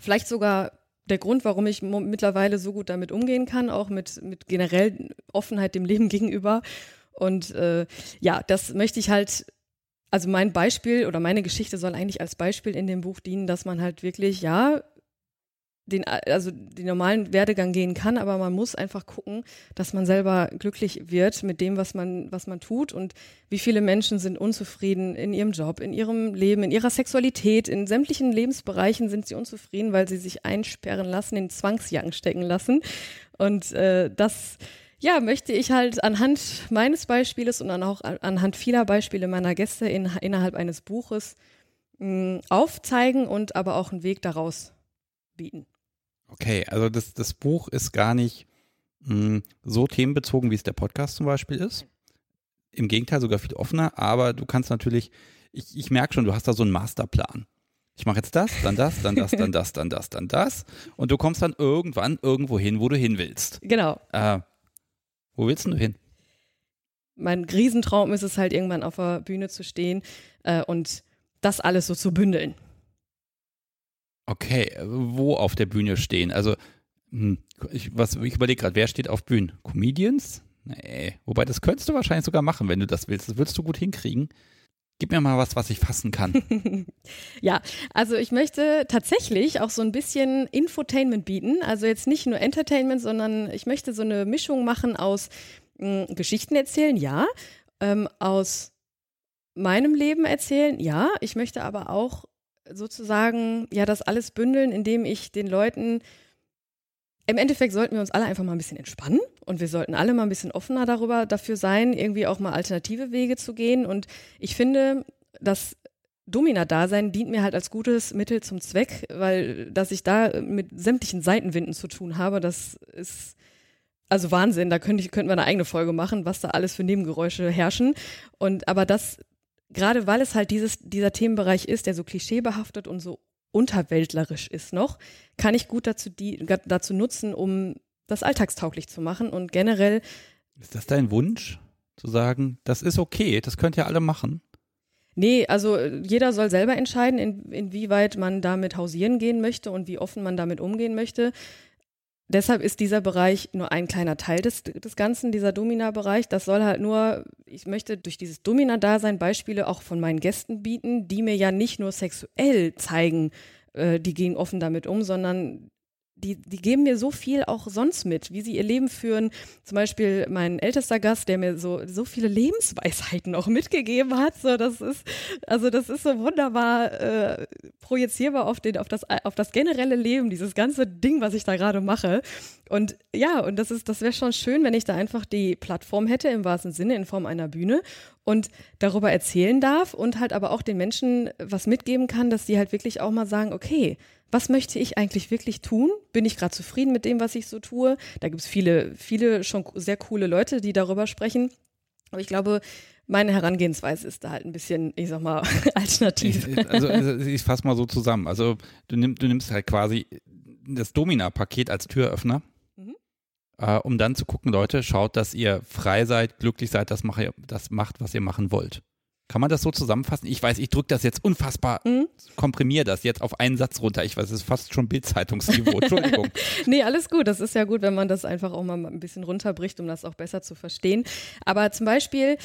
Vielleicht sogar der Grund, warum ich mittlerweile so gut damit umgehen kann, auch mit, mit generell Offenheit dem Leben gegenüber. Und äh, ja, das möchte ich halt, also mein Beispiel oder meine Geschichte soll eigentlich als Beispiel in dem Buch dienen, dass man halt wirklich, ja, den, also den normalen Werdegang gehen kann, aber man muss einfach gucken, dass man selber glücklich wird mit dem, was man, was man tut und wie viele Menschen sind unzufrieden in ihrem Job, in ihrem Leben, in ihrer Sexualität, in sämtlichen Lebensbereichen sind sie unzufrieden, weil sie sich einsperren lassen, in Zwangsjacken stecken lassen. Und äh, das ja, möchte ich halt anhand meines Beispieles und dann auch anhand vieler Beispiele meiner Gäste in, innerhalb eines Buches mh, aufzeigen und aber auch einen Weg daraus bieten. Okay, also das, das Buch ist gar nicht mh, hm, so themenbezogen, wie es der Podcast zum Beispiel ist. Im Gegenteil, sogar viel offener, aber du kannst natürlich, ich, ich merke schon, du hast da so einen Masterplan. Ich mache jetzt das, dann das, dann das, dann das, dann das, dann das. Und du kommst dann irgendwann irgendwo hin, wo du hin willst. *laughs* Genau. Äh, wo willst du hin? Mein Riesentraum ist es halt, irgendwann auf der Bühne zu stehen äh, und das alles so zu bündeln. Okay, wo auf der Bühne stehen? Also, hm, ich, was, ich überlege gerade, wer steht auf Bühnen? Comedians? Nee, wobei das könntest du wahrscheinlich sogar machen, wenn du das willst. Das würdest du gut hinkriegen. Gib mir mal was, was ich fassen kann. *laughs* ja, also ich möchte tatsächlich auch so ein bisschen Infotainment bieten. Also jetzt nicht nur Entertainment, sondern ich möchte so eine Mischung machen aus mh, hm, Geschichten erzählen, ja, ähm, aus meinem Leben erzählen, ja. Ich möchte aber auch sozusagen ja das alles bündeln, indem ich den Leuten im Endeffekt sollten wir uns alle einfach mal ein bisschen entspannen und wir sollten alle mal ein bisschen offener darüber dafür sein, irgendwie auch mal alternative Wege zu gehen. Und ich finde, das Domina-Dasein dient mir halt als gutes Mittel zum Zweck, weil dass ich da mit sämtlichen Seitenwinden zu tun habe, das ist also Wahnsinn. Da könnte ich könnten wir eine eigene Folge machen, was da alles für Nebengeräusche herrschen. Und aber das gerade weil es halt dieses, dieser Themenbereich ist, der so klischeebehaftet und so unterweltlerisch ist noch, kann ich gut dazu, die, dazu nutzen, um das alltagstauglich zu machen und generell. Ist das dein Wunsch, zu sagen, das ist okay, das könnt ihr alle machen? Nee, also jeder soll selber entscheiden, in, inwieweit man damit hausieren gehen möchte und wie offen man damit umgehen möchte deshalb ist dieser Bereich nur ein kleiner Teil des, des Ganzen, dieser Domina-Bereich. Das soll halt nur, ich möchte durch dieses Domina-Dasein Beispiele auch von meinen Gästen bieten, die mir ja nicht nur sexuell zeigen, äh, die gehen offen damit um, sondern die, die geben mir so viel auch sonst mit, wie sie ihr Leben führen. Zum Beispiel mein ältester Gast, der mir so, so viele Lebensweisheiten auch mitgegeben hat. So, das ist, also das ist so wunderbar äh, projizierbar auf, den, auf, das, auf das generelle Leben, dieses ganze Ding, was ich da gerade mache. Und ja, und das ist, das wäre schon schön, wenn ich da einfach die Plattform hätte, im wahrsten Sinne, in Form einer Bühne und darüber erzählen darf und halt aber auch den Menschen was mitgeben kann, dass sie halt wirklich auch mal sagen, okay, was möchte ich eigentlich wirklich tun? Bin ich gerade zufrieden mit dem, was ich so tue? Da gibt es viele, viele schon sehr coole Leute, die darüber sprechen. Aber ich glaube, meine Herangehensweise ist da halt ein bisschen, ich sag mal, *laughs* alternativ. Also, also ich fasse mal so zusammen. Also du, nimm, du nimmst halt quasi das Domina-Paket als Türöffner, mhm. äh, um dann zu gucken, Leute, schaut, dass ihr frei seid, glücklich seid, das, mache, das macht, was ihr machen wollt. Kann man das so zusammenfassen? Ich weiß, ich drücke das jetzt unfassbar, mhm. komprimiere das jetzt auf einen Satz runter. Ich weiß, es ist fast schon Bildzeitungsniveau. Entschuldigung. *laughs* nee, alles gut. Das ist ja gut, wenn man das einfach auch mal ein bisschen runterbricht, um das auch besser zu verstehen. Aber zum Beispiel,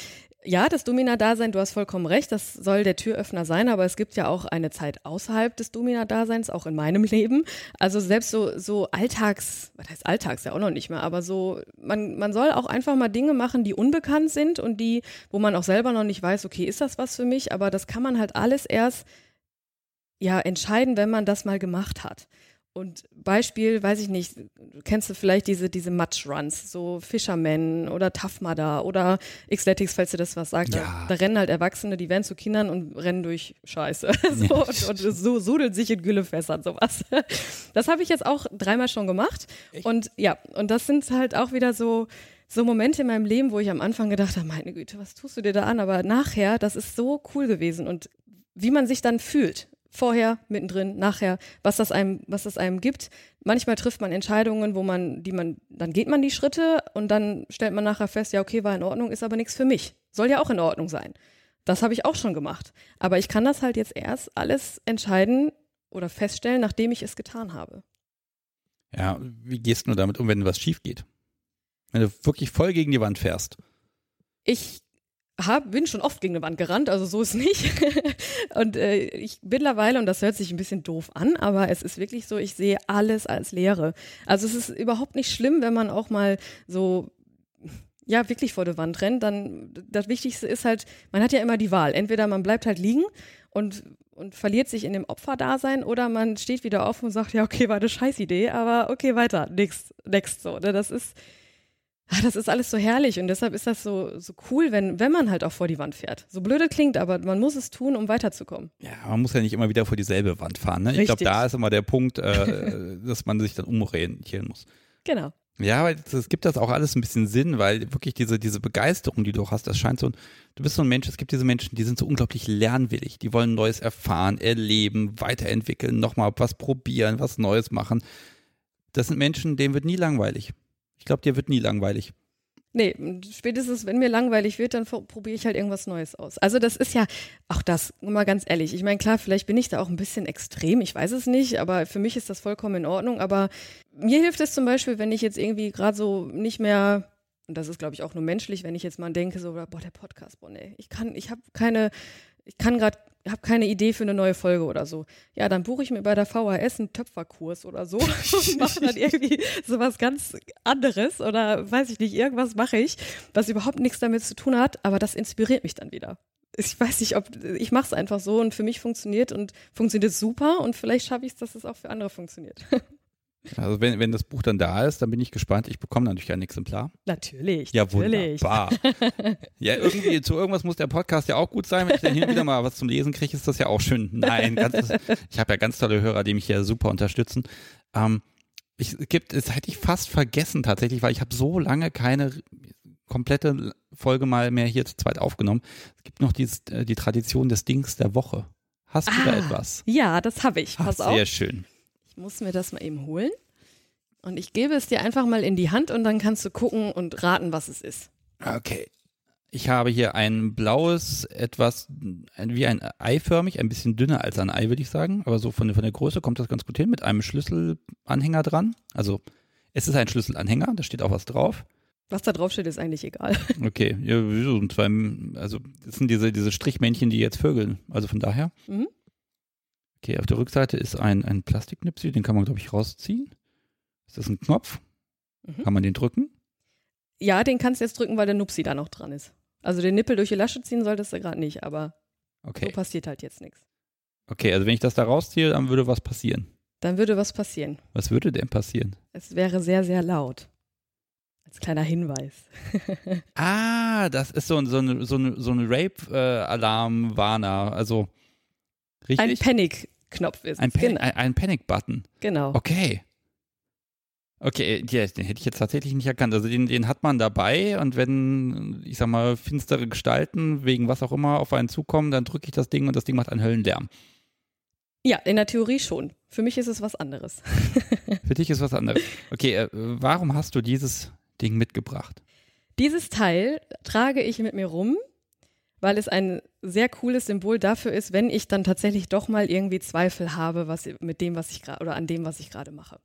ja, das Domina-Dasein, du hast vollkommen recht, das soll der Türöffner sein, aber es gibt ja auch eine Zeit außerhalb des Domina-Daseins, auch in meinem Leben. Also selbst so, so Alltags, was heißt Alltags ja auch noch nicht mehr, aber so, man, man soll auch einfach mal Dinge machen, die unbekannt sind und die, wo man auch selber noch nicht weiß, okay, ist das was für mich, aber das kann man halt alles erst ja entscheiden, wenn man das mal gemacht hat. Und Beispiel, weiß ich nicht, kennst du vielleicht diese, diese Match-Runs, so Fisherman oder Tough Mudder oder Xletics, falls dir das was sagt. Ja. Da, da, rennen halt Erwachsene, die werden zu Kindern und rennen durch Scheiße. *laughs* so, ja. und, und, so sudeln sich in Güllefässern, sowas. Das habe ich jetzt auch dreimal schon gemacht. Echt? Und ja, und das sind halt auch wieder so, so Momente in meinem Leben, wo ich am Anfang gedacht habe, meine Güte, was tust du dir da an? Aber nachher, das ist so cool gewesen und wie man sich dann fühlt vorher, mittendrin, nachher, was das einem, was das einem gibt. Manchmal trifft man Entscheidungen, wo man, die man, dann geht man die Schritte und dann stellt man nachher fest, ja, okay, war in Ordnung, ist aber nichts für mich. Soll ja auch in Ordnung sein. Das habe ich auch schon gemacht. Aber ich kann das halt jetzt erst alles entscheiden oder feststellen, nachdem ich es getan habe. Ja, wie gehst du damit um, wenn was schief geht? Wenn du wirklich voll gegen die Wand fährst. Ich hab, bin schon oft gegen eine Wand gerannt, also so ist nicht. *laughs* und äh, ich mittlerweile, und das hört sich ein bisschen doof an, aber es ist wirklich so, ich sehe alles als Lehre. Also es ist überhaupt nicht schlimm, wenn man auch mal so ja wirklich vor der Wand rennt, dann das Wichtigste ist halt, man hat ja immer die Wahl. Entweder man bleibt halt liegen und, und verliert sich in dem Opferdasein oder man steht wieder auf und sagt, ja, okay, war eine scheiß Idee, aber okay, weiter, next, next so. Ne? Das ist, ach, das ist alles so herrlich und deshalb ist das so, so cool, wenn, wenn man halt auch vor die Wand fährt. So blöde klingt, aber man muss es tun, um weiterzukommen. Ja, man muss ja nicht immer wieder vor dieselbe Wand fahren. Ne? Ich glaube, da ist immer der Punkt, äh, *laughs* dass man sich dann umorientieren muss. Genau. Ja, aber es gibt das auch alles ein bisschen Sinn, weil wirklich diese, diese Begeisterung, die du hast, das scheint so du bist so ein Mensch, es gibt diese Menschen, die sind so unglaublich lernwillig, die wollen Neues erfahren, erleben, weiterentwickeln, nochmal was probieren, was Neues machen. Das sind Menschen, denen wird nie langweilig. Ich glaube, dir wird nie langweilig. Nee, spätestens, wenn mir langweilig wird, dann probiere ich halt irgendwas Neues aus. Also das ist ja auch das, mal ganz ehrlich. Ich meine, klar, vielleicht bin ich da auch ein bisschen extrem, ich weiß es nicht, aber für mich ist das vollkommen in Ordnung. Aber mir hilft es zum Beispiel, wenn ich jetzt irgendwie gerade so nicht mehr und das ist, glaube ich, auch nur menschlich, wenn ich jetzt mal denke, so, boah, der Podcast, boah, nee, ich kann, ich habe keine, ich kann gerade, habe keine Idee für eine neue Folge oder so. Ja, dann buche ich mir bei der VHS einen Töpferkurs oder so *laughs* und mache dann irgendwie sowas ganz anderes oder weiß ich nicht, irgendwas mache ich, was überhaupt nichts damit zu tun hat, aber das inspiriert mich dann wieder. Ich weiß nicht, ob ich mache es einfach so und für mich funktioniert und funktioniert super und vielleicht schaffe ich es, dass es auch für andere funktioniert. *laughs* Also wenn, wenn das Buch dann da ist, dann bin ich gespannt. Ich bekomme natürlich ein Exemplar. Natürlich. Ja, natürlich. wunderbar. ja, *laughs* irgendwie zu irgendwas muss der Podcast ja auch gut sein. Wenn ich dann hin und wieder mal was zum Lesen kriege, ist das ja auch schön. Nein, ganz, ich habe ja ganz tolle Hörer, die mich hier super unterstützen. Ähm, ich gibt, es hätte ich fast vergessen tatsächlich, weil ich habe so lange keine komplette Folge mal mehr hier zu zweit aufgenommen. Es gibt noch dieses, äh, die Tradition des Dings der Woche. Hast du ah, da etwas? Ja, das habe ich. Pass Ach, sehr auf. schön. Ich muss mir das mal eben holen. Und ich gebe es dir einfach mal in die Hand und dann kannst du gucken und raten, was es ist. Okay. Ich habe hier ein blaues, etwas wie ein eiförmig, ein bisschen dünner als ein Ei, würde ich sagen. Aber so von, von der Größe kommt das ganz gut hin, mit einem Schlüsselanhänger dran. Also es ist ein Schlüsselanhänger, da steht auch was drauf. Was da drauf steht, ist eigentlich egal. *laughs* Okay, ja, so zwei, also das sind diese, diese Strichmännchen, die jetzt vögeln. Also von daher. Mhm. Okay, auf der Rückseite ist ein, ein Plastiknipsel, den kann man, glaube ich, rausziehen. Ist das ein Knopf? Mhm. Kann man den drücken? Ja, den kannst du jetzt drücken, weil der Nupsi da noch dran ist. Also den Nippel durch die Lasche ziehen solltest du gerade nicht, aber okay. so passiert halt jetzt nichts. Okay, also wenn ich das da rausziehe, dann würde was passieren. Dann würde was passieren. Was würde denn passieren? Es wäre sehr, sehr laut. Als kleiner Hinweis. *laughs* ah, das ist so, so ein, so ein, so ein Rape-Alarm-Warner. also richtig? Ein Panic. Knopf ist. Ein, Pan genau. ein, ein Panic-Button. Genau. Okay. Okay, ja, den hätte ich jetzt tatsächlich nicht erkannt. Also den, den hat man dabei und wenn, ich sag mal, finstere Gestalten wegen was auch immer auf einen zukommen, dann drücke ich das Ding und das Ding macht einen Höllenlärm. Ja, in der Theorie schon. Für mich ist es was anderes. *laughs* Für dich ist was anderes. Okay, äh, warum hast du dieses Ding mitgebracht? Dieses Teil trage ich mit mir rum, weil es ein sehr cooles Symbol dafür ist, wenn ich dann tatsächlich doch mal irgendwie Zweifel habe, was mit dem, was ich gerade oder an dem, was ich gerade mache.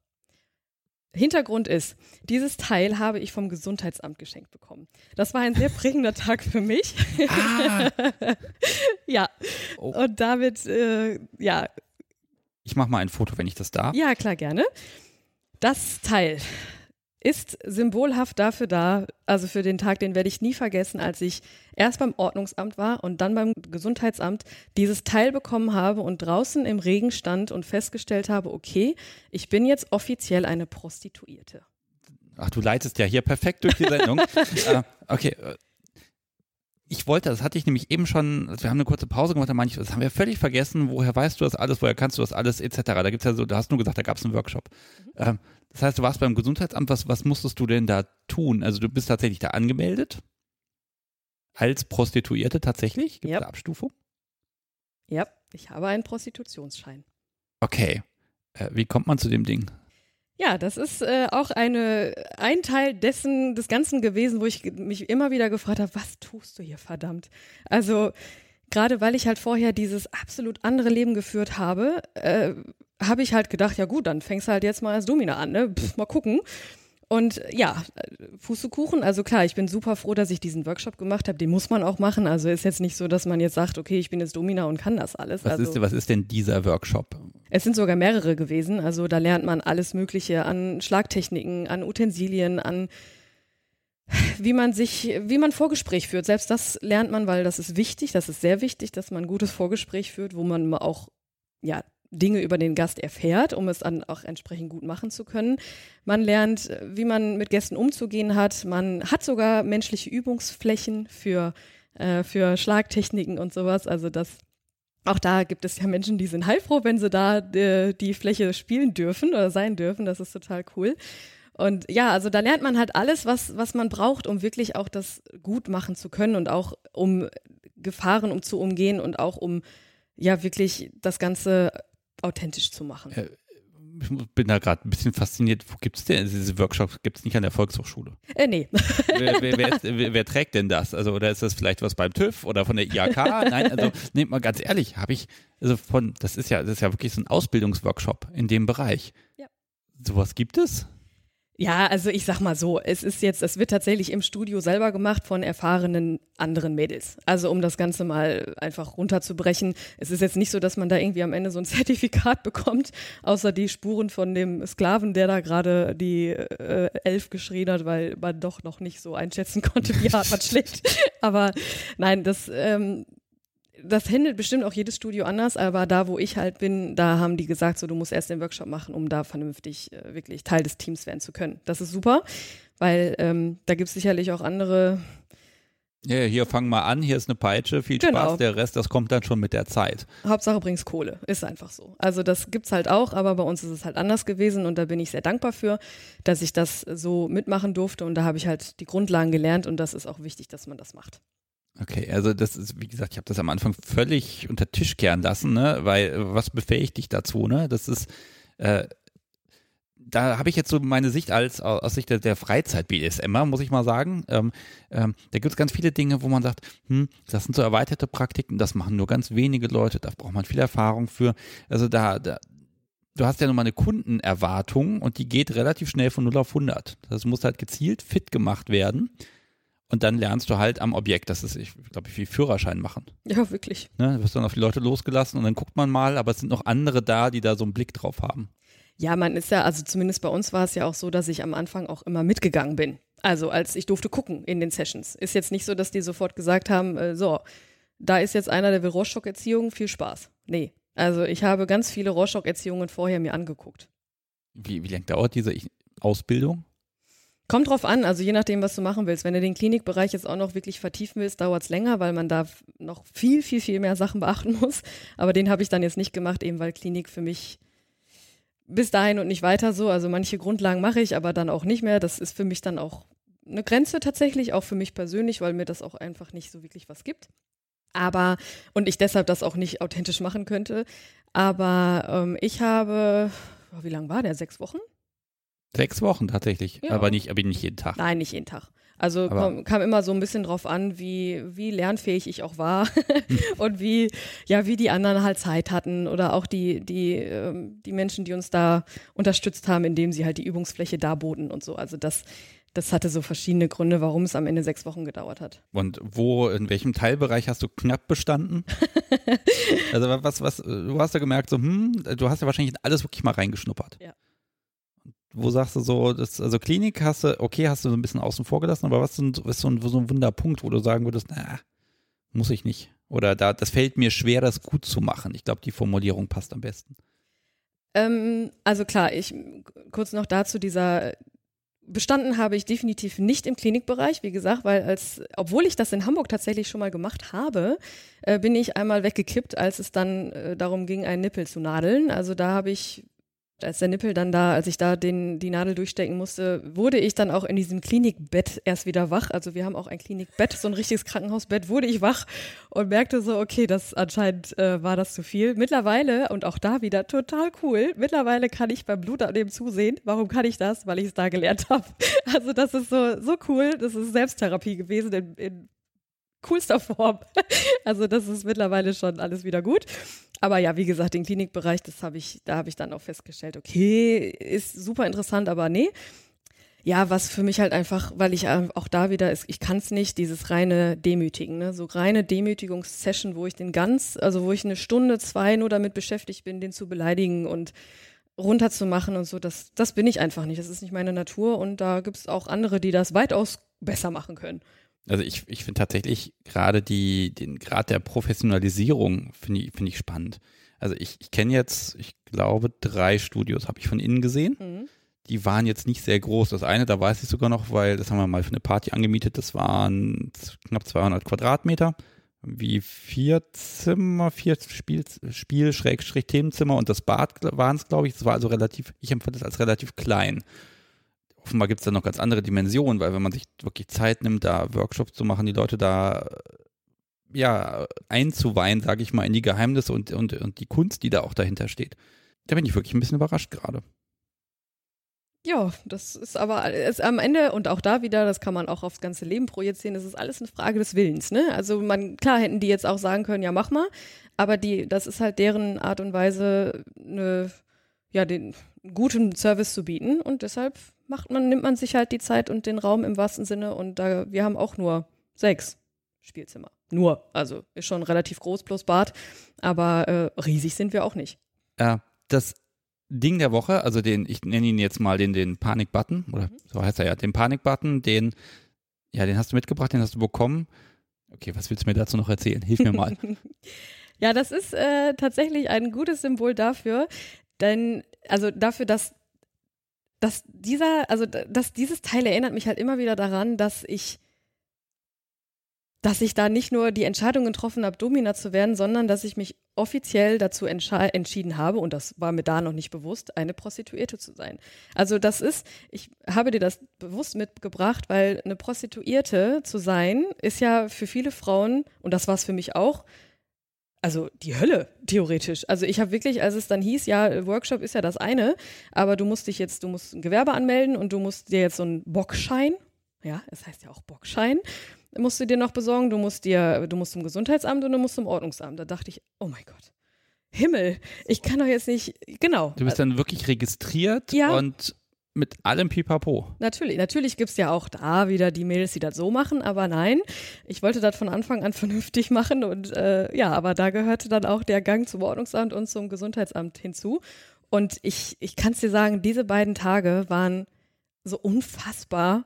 Hintergrund ist, dieses Teil habe ich vom Gesundheitsamt geschenkt bekommen. Das war ein sehr prägender Tag für mich. Ah. *laughs* ja. Oh. Und damit, äh, ja. Ich mache mal ein Foto, wenn ich das darf. Ja, klar, gerne. Das Teil ist symbolhaft dafür da, also für den Tag, den werde ich nie vergessen, als ich erst beim Ordnungsamt war und dann beim Gesundheitsamt dieses Teil bekommen habe und draußen im Regen stand und festgestellt habe, okay, ich bin jetzt offiziell eine Prostituierte. Ach, du leitest ja hier perfekt durch die Sendung. uh, *laughs* okay. Ich wollte, das hatte ich nämlich eben schon, wir haben eine kurze Pause gemacht, da meine ich, das haben wir völlig vergessen, woher weißt du das alles, woher kannst du das alles, etc. Da gibt es ja so, du hast nur gesagt, da gab es einen Workshop. Mhm. Ähm, das heißt, du warst beim Gesundheitsamt, was, was musstest du denn da tun? Also du bist tatsächlich da angemeldet? Als Prostituierte tatsächlich? Gibt es yep. da Abstufung? Ja, ich habe einen Prostitutionsschein. Okay. Äh, wie kommt man zu dem Ding? Ja, das ist äh, auch eine, ein Teil dessen, des Ganzen gewesen, wo ich mich immer wieder gefragt habe, was tust du hier, verdammt? Also, gerade weil ich halt vorher dieses absolut andere Leben geführt habe, äh, habe ich halt gedacht, ja gut, dann fängst du halt jetzt mal als Domina an, ne? Pff, mal gucken. Und ja, Pustekuchen, also klar, ich bin super froh, dass ich diesen Workshop gemacht habe. Den muss man auch machen. Also ist jetzt nicht so, dass man jetzt sagt, okay, ich bin jetzt Domina und kann das alles. Was, also, ist, was ist denn dieser Workshop? Es sind sogar mehrere gewesen. Also da lernt man alles Mögliche an Schlagtechniken, an Utensilien, an wie man sich, wie man Vorgespräch führt. Selbst das lernt man, weil das ist wichtig, das ist sehr wichtig, dass man ein gutes Vorgespräch führt, wo man auch ja, Dinge über den Gast erfährt, um es dann auch entsprechend gut machen zu können. Man lernt, wie man mit Gästen umzugehen hat. Man hat sogar menschliche Übungsflächen für, äh, für Schlagtechniken und sowas. Also das, auch da gibt es ja Menschen, die sind heilfroh, wenn sie da äh, die Fläche spielen dürfen oder sein dürfen. Das ist total cool. Und ja, also da lernt man halt alles, was, was man braucht, um wirklich auch das gut machen zu können und auch um Gefahren um zu umgehen und auch um ja wirklich das Ganze authentisch zu machen. Äh, ich bin da gerade ein bisschen fasziniert. Wo gibt es denn diese Workshops? Gibt es nicht an der Volkshochschule? Äh, nee. *laughs* Wer, wer, wer, wer, trägt denn das? Also, oder ist das vielleicht was beim TÜV oder von der IAK? Nein, also, *laughs* nehmt mal ganz ehrlich, habe ich, also von, das ist ja, das ist ja wirklich so ein Ausbildungsworkshop in dem Bereich. Ja. Sowas gibt es? Ja, also ich sag mal so, es ist jetzt, es wird tatsächlich im Studio selber gemacht von erfahrenen anderen Mädels. Also um das Ganze mal einfach runterzubrechen. Es ist jetzt nicht so, dass man da irgendwie am Ende so ein *laughs* Zertifikat bekommt, außer die Spuren von dem Sklaven, der da gerade die äh, Elf geschrien hat, weil man doch noch nicht so einschätzen konnte, wie hart man *laughs* schlägt. Aber nein, das ähm, das handelt bestimmt auch jedes Studio anders, aber da, wo ich halt bin, da haben die gesagt, so du musst erst den Workshop machen, um da vernünftig äh, wirklich Teil des Teams werden zu können. Das ist super, weil ähm, da gibt es sicherlich auch andere. Ja, hier fang mal an, hier ist eine Peitsche, viel Spaß, genau. der Rest, das kommt dann schon mit der Zeit. Hauptsache bringst Kohle, ist einfach so. Also das gibt's halt auch, aber bei uns ist es halt anders gewesen und da bin ich sehr dankbar für, dass ich das so mitmachen durfte und da habe ich halt die Grundlagen gelernt und das ist auch wichtig, dass man das macht. Okay, also das ist, wie gesagt, ich habe das am Anfang völlig unter Tisch kehren lassen, ne? Weil was befähigt dich dazu, ne? Das ist, äh, da habe ich jetzt so meine Sicht als aus Sicht der, der Freizeit-BDSMer, muss ich mal sagen. Ähm, ähm, da gibt es ganz viele Dinge, wo man sagt, hm, das sind so erweiterte Praktiken, das machen nur ganz wenige Leute, da braucht man viel Erfahrung für. Also da, da du hast ja nun mal eine Kundenerwartung und die geht relativ schnell von 0 auf 100. Das muss halt gezielt fit gemacht werden. Und dann lernst du halt am Objekt. Das ist, ich glaube, ich wie Führerschein machen. Ja, wirklich. Ne? Du wirst dann auf die Leute losgelassen und dann guckt man mal, aber es sind noch andere da, die da so einen Blick drauf haben. Ja, man ist ja, also zumindest bei uns war es ja auch so, dass ich am Anfang auch immer mitgegangen bin. Also als ich durfte gucken in den Sessions. Ist jetzt nicht so, dass die sofort gesagt haben, äh, so, da ist jetzt einer, der will Rorschach-Erziehung, viel Spaß. Nee. Also ich habe ganz viele Rorschach-Erziehungen vorher mir angeguckt. Wie, wie lange dauert diese Ausbildung? Kommt drauf an, also je nachdem, was du machen willst. Wenn du den Klinikbereich jetzt auch noch wirklich vertiefen willst, dauert es länger, weil man da noch viel, viel, viel mehr Sachen beachten *laughs* muss. Aber den habe ich dann jetzt nicht gemacht, eben weil Klinik für mich bis dahin und nicht weiter so. Also manche Grundlagen mache ich, aber dann auch nicht mehr. Das ist für mich dann auch eine Grenze tatsächlich, auch für mich persönlich, weil mir das auch einfach nicht so wirklich was gibt. Aber, und ich deshalb das auch nicht authentisch machen könnte. Aber ähm, ich habe, wie lang war der? Sechs Wochen? Sechs Wochen tatsächlich, ja. aber nicht, aber nicht jeden Tag. Nein, nicht jeden Tag. Also kam, kam, immer so ein bisschen drauf an, wie, wie lernfähig ich auch war *laughs* und wie, ja, wie die anderen halt Zeit hatten oder auch die, die, ähm, die Menschen, die uns da unterstützt haben, indem sie halt die Übungsfläche darboten und so. Also das, das hatte so verschiedene Gründe, warum es am Ende sechs Wochen gedauert hat. Und wo, in welchem Teilbereich hast du knapp bestanden? *laughs* also was, was, du hast ja gemerkt, so, hm, du hast ja wahrscheinlich in alles wirklich mal reingeschnuppert. Ja wo sagst du so, das, also Klinik hast du, okay, hast du so ein bisschen außen vor gelassen, aber was ist, so, ein, so ein Wunderpunkt, wo du sagen würdest, na, muss ich nicht. Oder da, das fällt mir schwer, das gut zu machen. Ich glaube, die Formulierung passt am besten. Ähm, also klar, ich kurz noch dazu dieser bestanden habe ich definitiv nicht im Klinikbereich, wie gesagt, weil als, obwohl ich das in Hamburg tatsächlich schon mal gemacht habe, äh, bin ich einmal weggekippt, als es dann äh, darum ging, einen Nippel zu nadeln. Also da habe ich als der Nippel dann da, als ich da den, die Nadel durchstecken musste, wurde ich dann auch in diesem Klinikbett erst wieder wach. Also wir haben auch ein Klinikbett, so ein richtiges Krankenhausbett, wurde ich wach und merkte so, okay, das anscheinend äh, war das zu viel. Mittlerweile, und auch da wieder total cool, mittlerweile kann ich beim Blutabnehmen zusehen. Warum kann ich das? Weil ich es da gelernt *laughs* habe. Also das ist so, so cool. Das ist Selbsttherapie gewesen in, in coolster Form. *laughs* Also das ist mittlerweile schon alles wieder gut. Aber ja, wie gesagt, den Klinikbereich, das habe ich, da habe ich dann auch festgestellt, okay, ist super interessant, aber nee. Ja, was für mich halt einfach, weil ich auch da wieder ist, ich kann es nicht, dieses reine Demütigen, ne? so reine Demütigungssession, wo ich den ganz, also wo ich eine Stunde, zwei nur damit beschäftigt bin, den zu beleidigen und runterzumachen und so, das, das bin ich einfach nicht. Das ist nicht meine Natur und da gibt es auch andere, die das weitaus besser machen können. Also ich, ich finde tatsächlich gerade die, den Grad der Professionalisierung finde ich, finde ich spannend. Also ich, ich kenne jetzt, ich glaube, drei Studios habe ich von innen gesehen. Mhm. Die waren jetzt nicht sehr groß. Das eine, da weiß ich sogar noch, weil das haben wir mal für eine Party angemietet. Das waren knapp 200 Quadratmeter, wie vier Zimmer, vier Spiel, Spiel Schrägstrich Themenzimmer und das Bad waren es, glaube ich. Das war also relativ, ich empfand das als relativ klein offenbar gibt es da noch ganz andere Dimensionen, weil wenn man sich wirklich Zeit nimmt, da Workshops zu machen, die Leute da ja einzuweihen, sage ich mal, in die Geheimnisse und, und, und die Kunst, die da auch dahinter steht. Da bin ich wirklich ein bisschen überrascht gerade. Ja, das ist aber ist am Ende und auch da wieder, das kann man auch aufs ganze Leben projizieren, das ist alles eine Frage des Willens, ne? Also man, klar hätten die jetzt auch sagen können, ja, mach mal, aber die, das ist halt deren Art und Weise, eine, ja, den guten Service zu bieten und deshalb macht man, nimmt man sich halt die Zeit und den Raum im wahrsten Sinne und da, wir haben auch nur sechs Spielzimmer. Nur, also ist schon relativ groß plus Bad, aber äh, riesig sind wir auch nicht. Ja, das Ding der Woche, also den, ich nenne ihn jetzt mal den, den Panik-Button, oder mhm. so heißt er ja, den Panik-Button, den, ja, den hast du mitgebracht, den hast du bekommen. Okay, was willst du mir dazu noch erzählen? Hilf mir mal. *laughs* ja, das ist äh, tatsächlich ein gutes Symbol dafür, denn, also dafür, dass dass dieser, also dass dieses Teil erinnert mich halt immer wieder daran, dass ich, dass ich da nicht nur die Entscheidung getroffen habe, Domina zu werden, sondern dass ich mich offiziell dazu entschieden habe, und das war mir da noch nicht bewusst, eine Prostituierte zu sein. Also das ist, ich habe dir das bewusst mitgebracht, weil eine Prostituierte zu sein, ist ja für viele Frauen, und das war es für mich auch, also die Hölle, theoretisch. Also ich habe wirklich, als es dann hieß, ja, Workshop ist ja das eine, aber du musst dich jetzt, du musst ein Gewerbe anmelden und du musst dir jetzt so einen Bockschein, ja, es heißt ja auch Bockschein, musst du dir noch besorgen, du musst dir, du musst zum Gesundheitsamt und du musst zum Ordnungsamt. Da dachte ich, oh mein Gott. Himmel, ich kann doch jetzt nicht, genau. Du bist dann wirklich registriert ja. und mit allem Pipapo. Natürlich, natürlich gibt es ja auch da wieder die Mädels, die das so machen, aber nein, ich wollte das von Anfang an *laughs* vernünftig machen und äh, ja, aber da gehörte dann auch der Gang zum Ordnungsamt und zum Gesundheitsamt hinzu. Und ich, ich kann es dir sagen, diese beiden Tage waren so unfassbar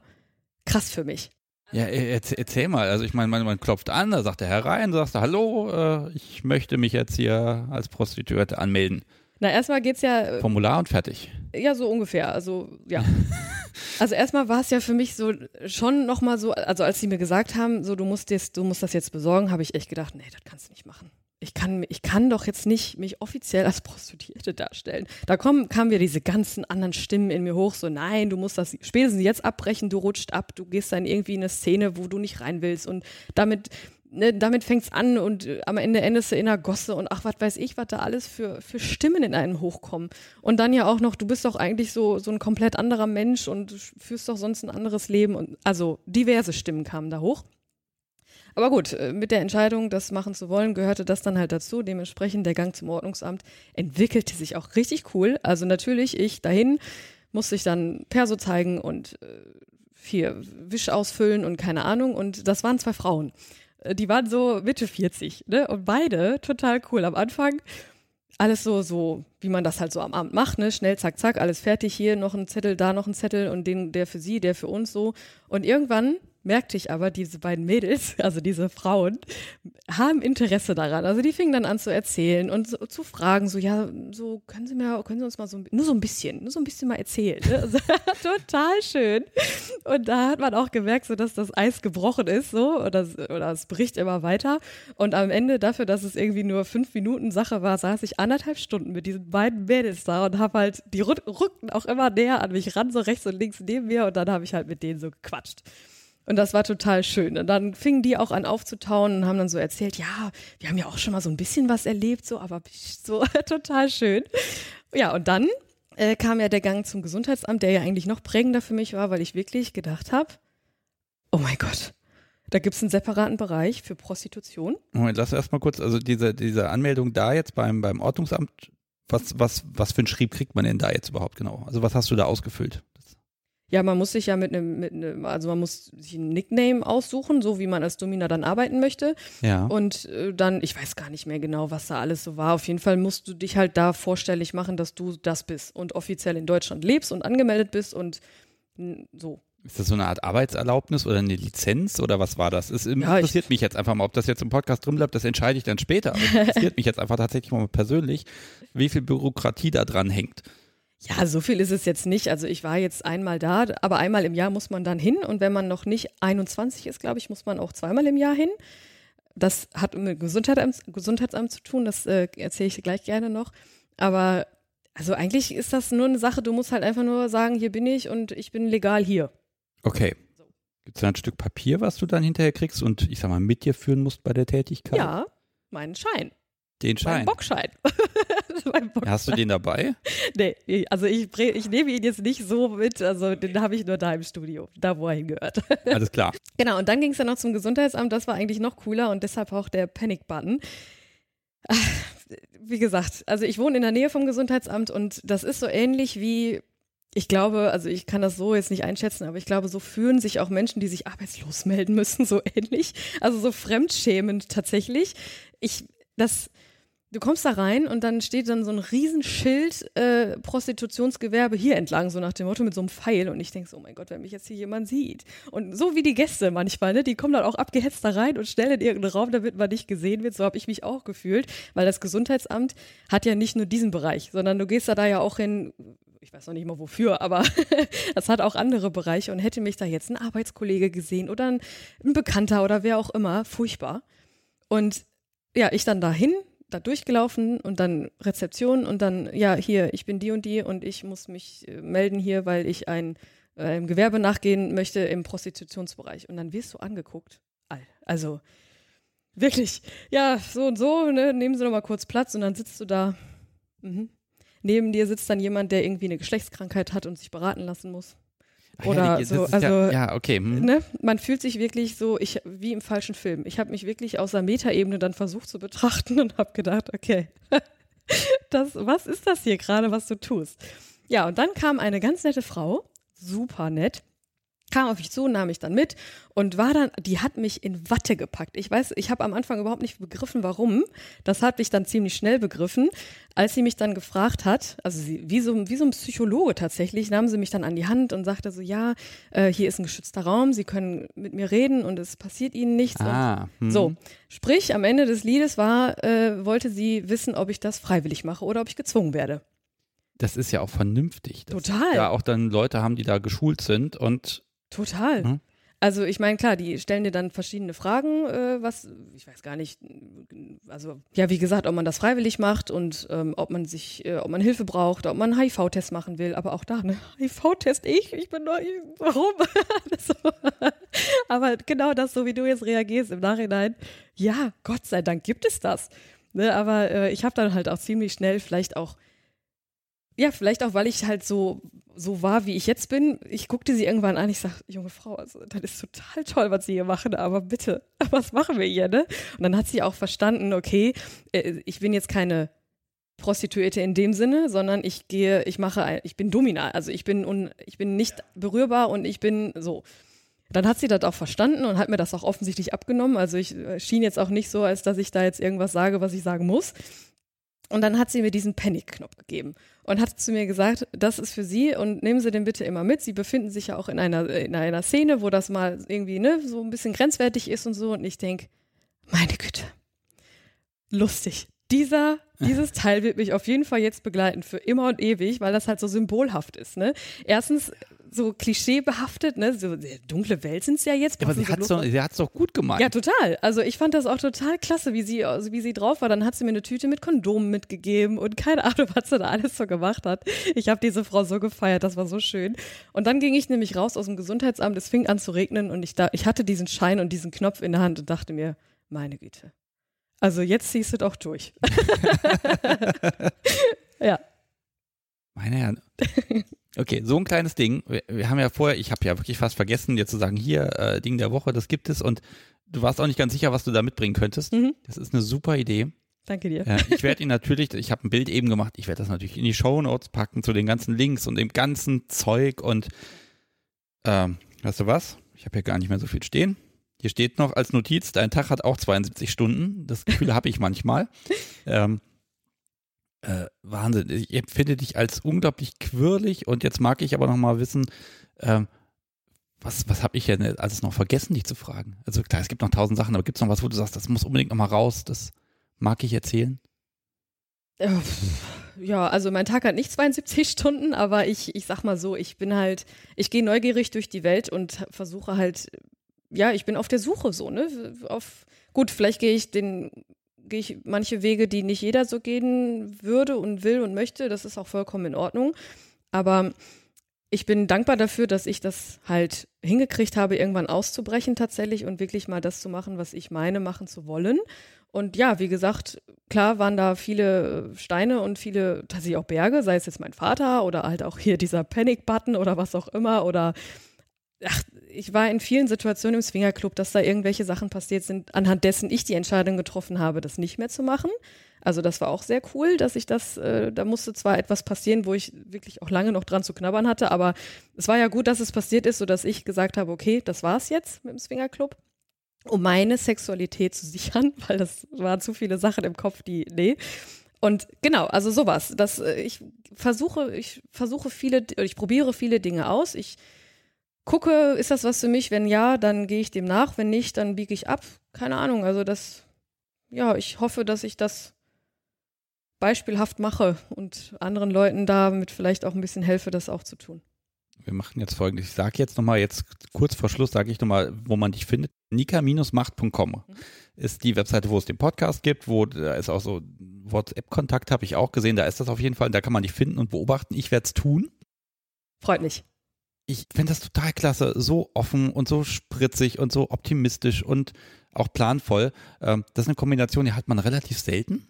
krass für mich. Ja, erzähl, erzähl mal. Also ich meine, man, man, klopft an, da sagt er herein, sagt er, hallo, äh, ich möchte mich jetzt hier als Prostituierte anmelden. Na, erstmal geht's ja. Äh, Formular und fertig. Ja, so ungefähr. Also, ja. *laughs* also erstmal war es ja für mich so schon nochmal so, also als sie mir gesagt haben, so du musst jetzt, du musst das jetzt besorgen, habe ich echt gedacht, nee, das kannst du nicht machen. Ich kann, ich kann doch jetzt nicht mich offiziell als Prostituierte darstellen. Da kommen, kamen wieder diese ganzen anderen Stimmen in mir hoch, so nein, du musst das spätestens jetzt abbrechen, du rutscht ab, du gehst dann irgendwie in eine Szene, wo du nicht rein willst und damit ne, damit fängt's an und äh, am Ende endest du in einer Gosse und ach, was weiß ich, was da alles für, für Stimmen in einem hochkommen. Und dann ja auch noch, du bist doch eigentlich so, so ein komplett anderer Mensch und führst doch sonst ein anderes Leben. Und also diverse Stimmen kamen da hoch. Aber gut, äh, mit der Entscheidung, das machen zu wollen, gehörte das dann halt dazu. Dementsprechend der Gang zum Ordnungsamt entwickelte sich auch richtig cool. Also natürlich, ich dahin musste ich dann Perso zeigen und äh, viel Wisch ausfüllen und keine Ahnung. Und das waren zwei Frauen. Die waren so Mitte 40, ne? Und beide total cool. Am Anfang alles so, so, wie man das halt so am Abend macht, ne? Schnell, zack, zack, alles fertig, hier noch ein Zettel, da noch ein Zettel und den, der für sie, der für uns so. Und irgendwann merkte ich aber, diese beiden Mädels, *laughs* also diese Frauen, haben Interesse daran. Also die fingen dann an zu erzählen und so, zu fragen, so, ja, so können Sie mir, können Sie uns mal so, nur so ein bisschen, nur so ein bisschen mal erzählen. Ne? Also, *laughs* total schön. Und da hat man auch gemerkt, so, dass das Eis gebrochen ist, so, oder, oder es bricht immer weiter. Und am Ende dafür, dass es irgendwie nur fünf Minuten Sache war, saß ich anderthalb Stunden mit diesen beiden Mädels da und habe halt, die rückten auch immer näher an mich ran, so rechts und links neben mir und dann habe ich halt mit denen so gequatscht. Und das war total schön. Und dann fingen die auch an aufzutauen und haben dann so erzählt, ja, wir haben ja auch schon mal so ein bisschen was erlebt, so, aber so *laughs* total schön. Ja, und dann äh, kam ja der Gang zum Gesundheitsamt, der ja eigentlich noch prägender für mich war, weil ich wirklich gedacht habe, oh mein Gott, Da gibt es einen separaten Bereich für Prostitution. Moment, lass erst mal kurz, also diese, diese Anmeldung da jetzt beim, beim Ordnungsamt, was, was, was für ein Schrieb kriegt man denn da jetzt überhaupt genau? Also was hast du da ausgefüllt? Ja, man muss sich ja mit einem, mit einem, also man muss sich ein Nickname aussuchen, so wie man als Domina dann arbeiten möchte. Ja. Und äh, dann, ich weiß gar nicht mehr genau, was da alles so war. Auf jeden Fall musst du dich halt da vorstellig machen, dass du das bist und offiziell in Deutschland lebst und angemeldet bist und so. Ist das so eine Art Arbeitserlaubnis oder eine Lizenz oder was war das? Es interessiert ich- mich jetzt einfach mal, ob das jetzt im Podcast drin bleibt, das entscheide ich dann später. Aber es *laughs* interessiert mich jetzt einfach tatsächlich mal persönlich, wie viel Bürokratie da dran hängt. Ja, so viel ist es jetzt nicht. Also ich war jetzt einmal da, aber einmal im Jahr muss man dann hin. Und wenn man noch nicht 21 ist, glaube ich, muss man auch zweimal im Jahr hin. Das hat mit Gesundheitsamt, Gesundheitsamt zu tun, das äh, erzähle ich gleich gerne noch. Aber also eigentlich ist das nur eine Sache, du musst halt einfach nur sagen, hier bin ich und ich bin legal hier. Okay. Gibt es da ein Stück Papier, was du dann hinterher kriegst und ich sag mal mit dir führen musst bei der Tätigkeit? Ja, meinen Schein. Den Mein Schein. Bockschein. *laughs* mein Bockschein. Hast du den dabei? Nee, also ich, ich nehme ihn jetzt nicht so mit, also den habe ich nur da im Studio, da wo er hingehört. *laughs* Alles klar. Genau, und dann ging es dann noch zum Gesundheitsamt, das war eigentlich noch cooler und deshalb auch der Panic-Button. Wie gesagt, also ich wohne in der Nähe vom Gesundheitsamt und das ist so ähnlich wie, ich glaube, also ich kann das so jetzt nicht einschätzen, aber ich glaube, so fühlen sich auch Menschen, die sich arbeitslos melden müssen, so ähnlich. Also so fremdschämend tatsächlich. Ich, das, du kommst da rein und dann steht dann so ein Riesenschild äh, Prostitutionsgewerbe hier entlang, so nach dem Motto mit so einem Pfeil. Und ich denke so, oh mein Gott, wenn mich jetzt hier jemand sieht. Und so wie die Gäste manchmal, ne, die kommen dann auch abgehetzt da rein und schnell in irgendeinen Raum, damit man nicht gesehen wird. So habe ich mich auch gefühlt, weil das Gesundheitsamt hat ja nicht nur diesen Bereich, sondern du gehst da, da ja auch hin, ich weiß noch nicht mal wofür, aber *laughs* es hat auch andere Bereiche und hätte mich da jetzt ein Arbeitskollege gesehen oder ein Bekannter oder wer auch immer, furchtbar. Und ja, ich dann dahin, da durchgelaufen und dann Rezeption und dann, ja, hier, ich bin die und die und ich muss mich äh, melden hier, weil ich ein äh, Gewerbe nachgehen möchte im Prostitutionsbereich. Und dann wirst du angeguckt. Al- Also wirklich, ja, so und so, ne, nehmen Sie noch mal kurz Platz und dann sitzt du da. Mhm. Neben dir sitzt dann jemand, der irgendwie eine Geschlechtskrankheit hat und sich beraten lassen muss. Ach Oder ja, so, ist ja, also- ja, okay. hm. Ne? Man fühlt sich wirklich so, ich wie im falschen Film. Ich habe mich wirklich aus der Metaebene dann versucht zu betrachten *laughs* und habe gedacht, okay, *laughs* das, was ist das hier gerade, was du tust? Ja, und dann kam eine ganz nette Frau, super nett, kam auf mich zu, nahm mich dann mit und war dann, die hat mich in Watte gepackt. Ich weiß, ich habe am Anfang überhaupt nicht begriffen, warum. Das hatte ich dann ziemlich schnell begriffen, als sie mich dann gefragt hat, also sie, wie so, wie so ein Psychologe tatsächlich, nahm sie mich dann an die Hand und sagte so, ja, äh, hier ist ein geschützter Raum, Sie können mit mir reden und es passiert Ihnen nichts. Ah, hm. so, sprich, am Ende des Liedes war, äh, wollte sie wissen, ob ich das freiwillig mache oder ob ich gezwungen werde. Das ist ja auch vernünftig. Dass Total. Da auch dann Leute haben, die da geschult sind und Total. Mhm. Also ich meine, klar, die stellen dir dann verschiedene Fragen, äh, was, ich weiß gar nicht, also ja, wie gesagt, ob man das freiwillig macht und ähm, ob man sich, äh, ob man Hilfe braucht, ob man einen HIV-Test machen will, aber auch da, ne, *laughs* HIV-Test, ich, ich bin neu, warum? *laughs* *laughs* Aber genau das, so wie du jetzt reagierst im Nachhinein, ja, Gott sei Dank gibt es das. Ne, aber äh, ich habe dann halt auch ziemlich schnell vielleicht auch ja, vielleicht auch, weil ich halt so, so war, wie ich jetzt bin. Ich guckte sie irgendwann an, ich sag, junge Frau, also das ist total toll, was Sie hier machen, aber bitte, *laughs* was machen wir hier, ne? Und dann hat sie auch verstanden, okay, äh, ich bin jetzt keine Prostituierte in dem Sinne, sondern ich gehe, ich mache, ich bin Domina, also ich bin, un, ich bin nicht berührbar und ich bin so. Dann hat sie das auch verstanden und hat mir das auch offensichtlich abgenommen. Also ich äh, schien jetzt auch nicht so, als dass ich da jetzt irgendwas sage, was ich sagen muss. Und dann hat sie mir diesen Panic-Knopf gegeben und hat zu mir gesagt, das ist für Sie und nehmen Sie den bitte immer mit. Sie befinden sich ja auch in einer, in einer Szene, wo das mal irgendwie ne, so ein bisschen grenzwertig ist und so. Und ich denke, meine Güte, lustig. Dieser, dieses Teil wird mich auf jeden Fall jetzt begleiten für immer und ewig, weil das halt so symbolhaft ist. Ne? Erstens so klischeebehaftet, ne? so äh, dunkle Welt sind es ja jetzt. Ja, aber sie hat es doch, auf- sie hat's doch gut gemeint. ja, total. Also ich fand das auch total klasse, wie sie, also wie sie drauf war. Dann hat sie mir eine Tüte mit Kondomen mitgegeben und keine Ahnung, was sie da alles so gemacht hat. Ich habe diese Frau so gefeiert, das war so schön. Und dann ging ich nämlich raus aus dem Gesundheitsamt, es fing an zu regnen und ich, da, ich hatte diesen Schein und diesen Knopf in der Hand und dachte mir, meine Güte. Also jetzt ziehst du doch durch. *laughs* *laughs* ja. Meine Herren. *laughs* Okay, so ein kleines Ding. Wir, wir haben ja vorher, ich habe ja wirklich fast vergessen, dir zu sagen, hier, äh, Ding der Woche, das gibt es und du warst auch nicht ganz sicher, was du da mitbringen könntest. Mhm. Das ist eine super Idee. Danke dir. Äh, ich werde ihn natürlich, ich habe ein Bild eben gemacht, ich werde das natürlich in die Show Notes packen zu den ganzen Links und dem ganzen Zeug und ähm, weißt du was? Ich habe hier gar nicht mehr so viel stehen. Hier steht noch als Notiz, dein Tag hat auch 72 Stunden. Das Gefühl *laughs* habe ich manchmal. Ähm, äh, Wahnsinn. Ich empfinde dich als unglaublich quirlig und jetzt mag ich aber noch mal wissen, ähm, was, was habe ich denn alles noch vergessen, dich zu fragen? Also klar, es gibt noch tausend Sachen, aber gibt es noch was, wo du sagst, das muss unbedingt noch mal raus, das mag ich erzählen? Äh, Ja, also mein Tag hat nicht 72 Stunden, aber ich, ich sag mal so, ich bin halt, ich gehe neugierig durch die Welt und versuche halt, ja, ich bin auf der Suche so, ne? Auf, gut, vielleicht gehe ich den, gehe ich manche Wege, die nicht jeder so gehen würde und will und möchte, das ist auch vollkommen in Ordnung. Aber ich bin dankbar dafür, dass ich das halt hingekriegt habe, irgendwann auszubrechen tatsächlich und wirklich mal das zu machen, was ich meine, machen zu wollen. Und ja, wie gesagt, klar waren da viele Steine und viele tatsächlich auch Berge, sei es jetzt mein Vater oder halt auch hier dieser Panic-Button oder was auch immer oder ach, ich war in vielen Situationen im Swingerclub, dass da irgendwelche Sachen passiert sind, anhand dessen ich die Entscheidung getroffen habe, das nicht mehr zu machen. Also das war auch sehr cool, dass ich das, äh, da musste zwar etwas passieren, wo ich wirklich auch lange noch dran zu knabbern hatte, aber es war ja gut, dass es passiert ist, sodass ich gesagt habe, okay, das war's jetzt mit dem Swingerclub um meine Sexualität zu sichern, *laughs* weil das waren zu viele Sachen im Kopf, die, nee. Und genau, also sowas. Das, äh, ich versuche, ich versuche viele, ich probiere viele Dinge aus. Ich gucke, ist das was für mich? Wenn ja, dann gehe ich dem nach. Wenn nicht, dann biege ich ab. Keine Ahnung. Also das, ja, ich hoffe, dass ich das beispielhaft mache und anderen Leuten damit vielleicht auch ein bisschen helfe, das auch zu tun. Wir machen jetzt folgendes. Ich sage jetzt nochmal, jetzt kurz vor Schluss sage ich nochmal, wo man dich findet. nika-macht.com mhm. ist die Webseite, wo es den Podcast gibt, wo da ist auch so WhatsApp-Kontakt, habe ich auch gesehen. Da ist das auf jeden Fall. Da kann man dich finden und beobachten. Ich werde es tun. Freut mich. Ich finde das total klasse. So offen und so spritzig und so optimistisch und auch planvoll. Ähm, das ist eine Kombination, die hat man relativ selten.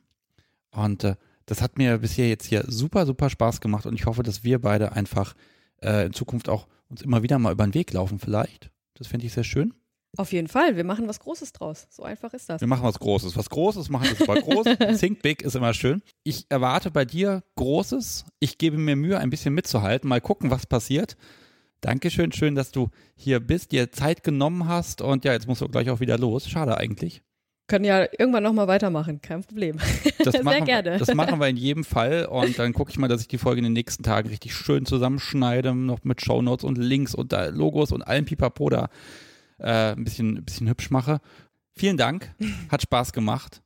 Und äh, das hat mir bisher jetzt hier super, super Spaß gemacht und ich hoffe, dass wir beide einfach äh, in Zukunft auch uns immer wieder mal über den Weg laufen vielleicht. Das finde ich sehr schön. Auf jeden Fall, wir machen was Großes draus. So einfach ist das. Wir machen was Großes. Was Großes machen ist mal groß. *laughs* Think big ist immer schön. Ich erwarte bei dir Großes. Ich gebe mir Mühe, ein bisschen mitzuhalten. Mal gucken, was passiert. Dankeschön, schön, dass du hier bist, dir Zeit genommen hast und ja, jetzt musst du gleich auch wieder los. Schade eigentlich. Können ja irgendwann nochmal weitermachen, kein Problem. Das *laughs* Sehr machen, gerne. Das machen wir in jedem Fall und dann gucke ich mal, dass ich die Folge in den nächsten Tagen richtig schön zusammenschneide, noch mit Shownotes und Links und Logos und allem Pipapo da äh, ein, bisschen, ein bisschen hübsch mache. Vielen Dank, hat Spaß gemacht.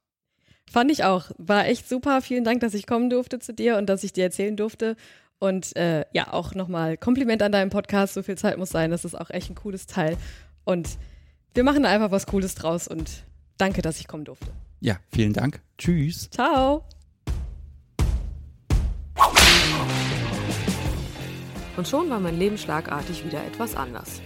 Fand ich auch. War echt super. Vielen Dank, dass ich kommen durfte zu dir und dass ich dir erzählen durfte. Und äh, ja, auch nochmal Kompliment an deinem Podcast. So viel Zeit muss sein. Das ist auch echt ein cooles Teil. Und wir machen da einfach was Cooles draus und danke, dass ich kommen durfte. Ja, vielen Dank. Tschüss. Ciao. Und schon war mein Leben schlagartig wieder etwas anders.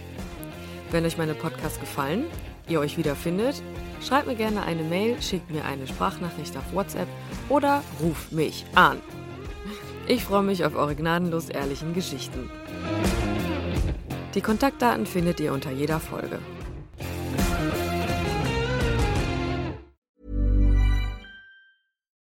Wenn euch meine Podcasts gefallen, ihr euch wiederfindet, schreibt mir gerne eine Mail, schickt mir eine Sprachnachricht auf WhatsApp oder ruft mich an. Ich freue mich auf eure gnadenlos ehrlichen Geschichten. Die Kontaktdaten findet ihr unter jeder Folge.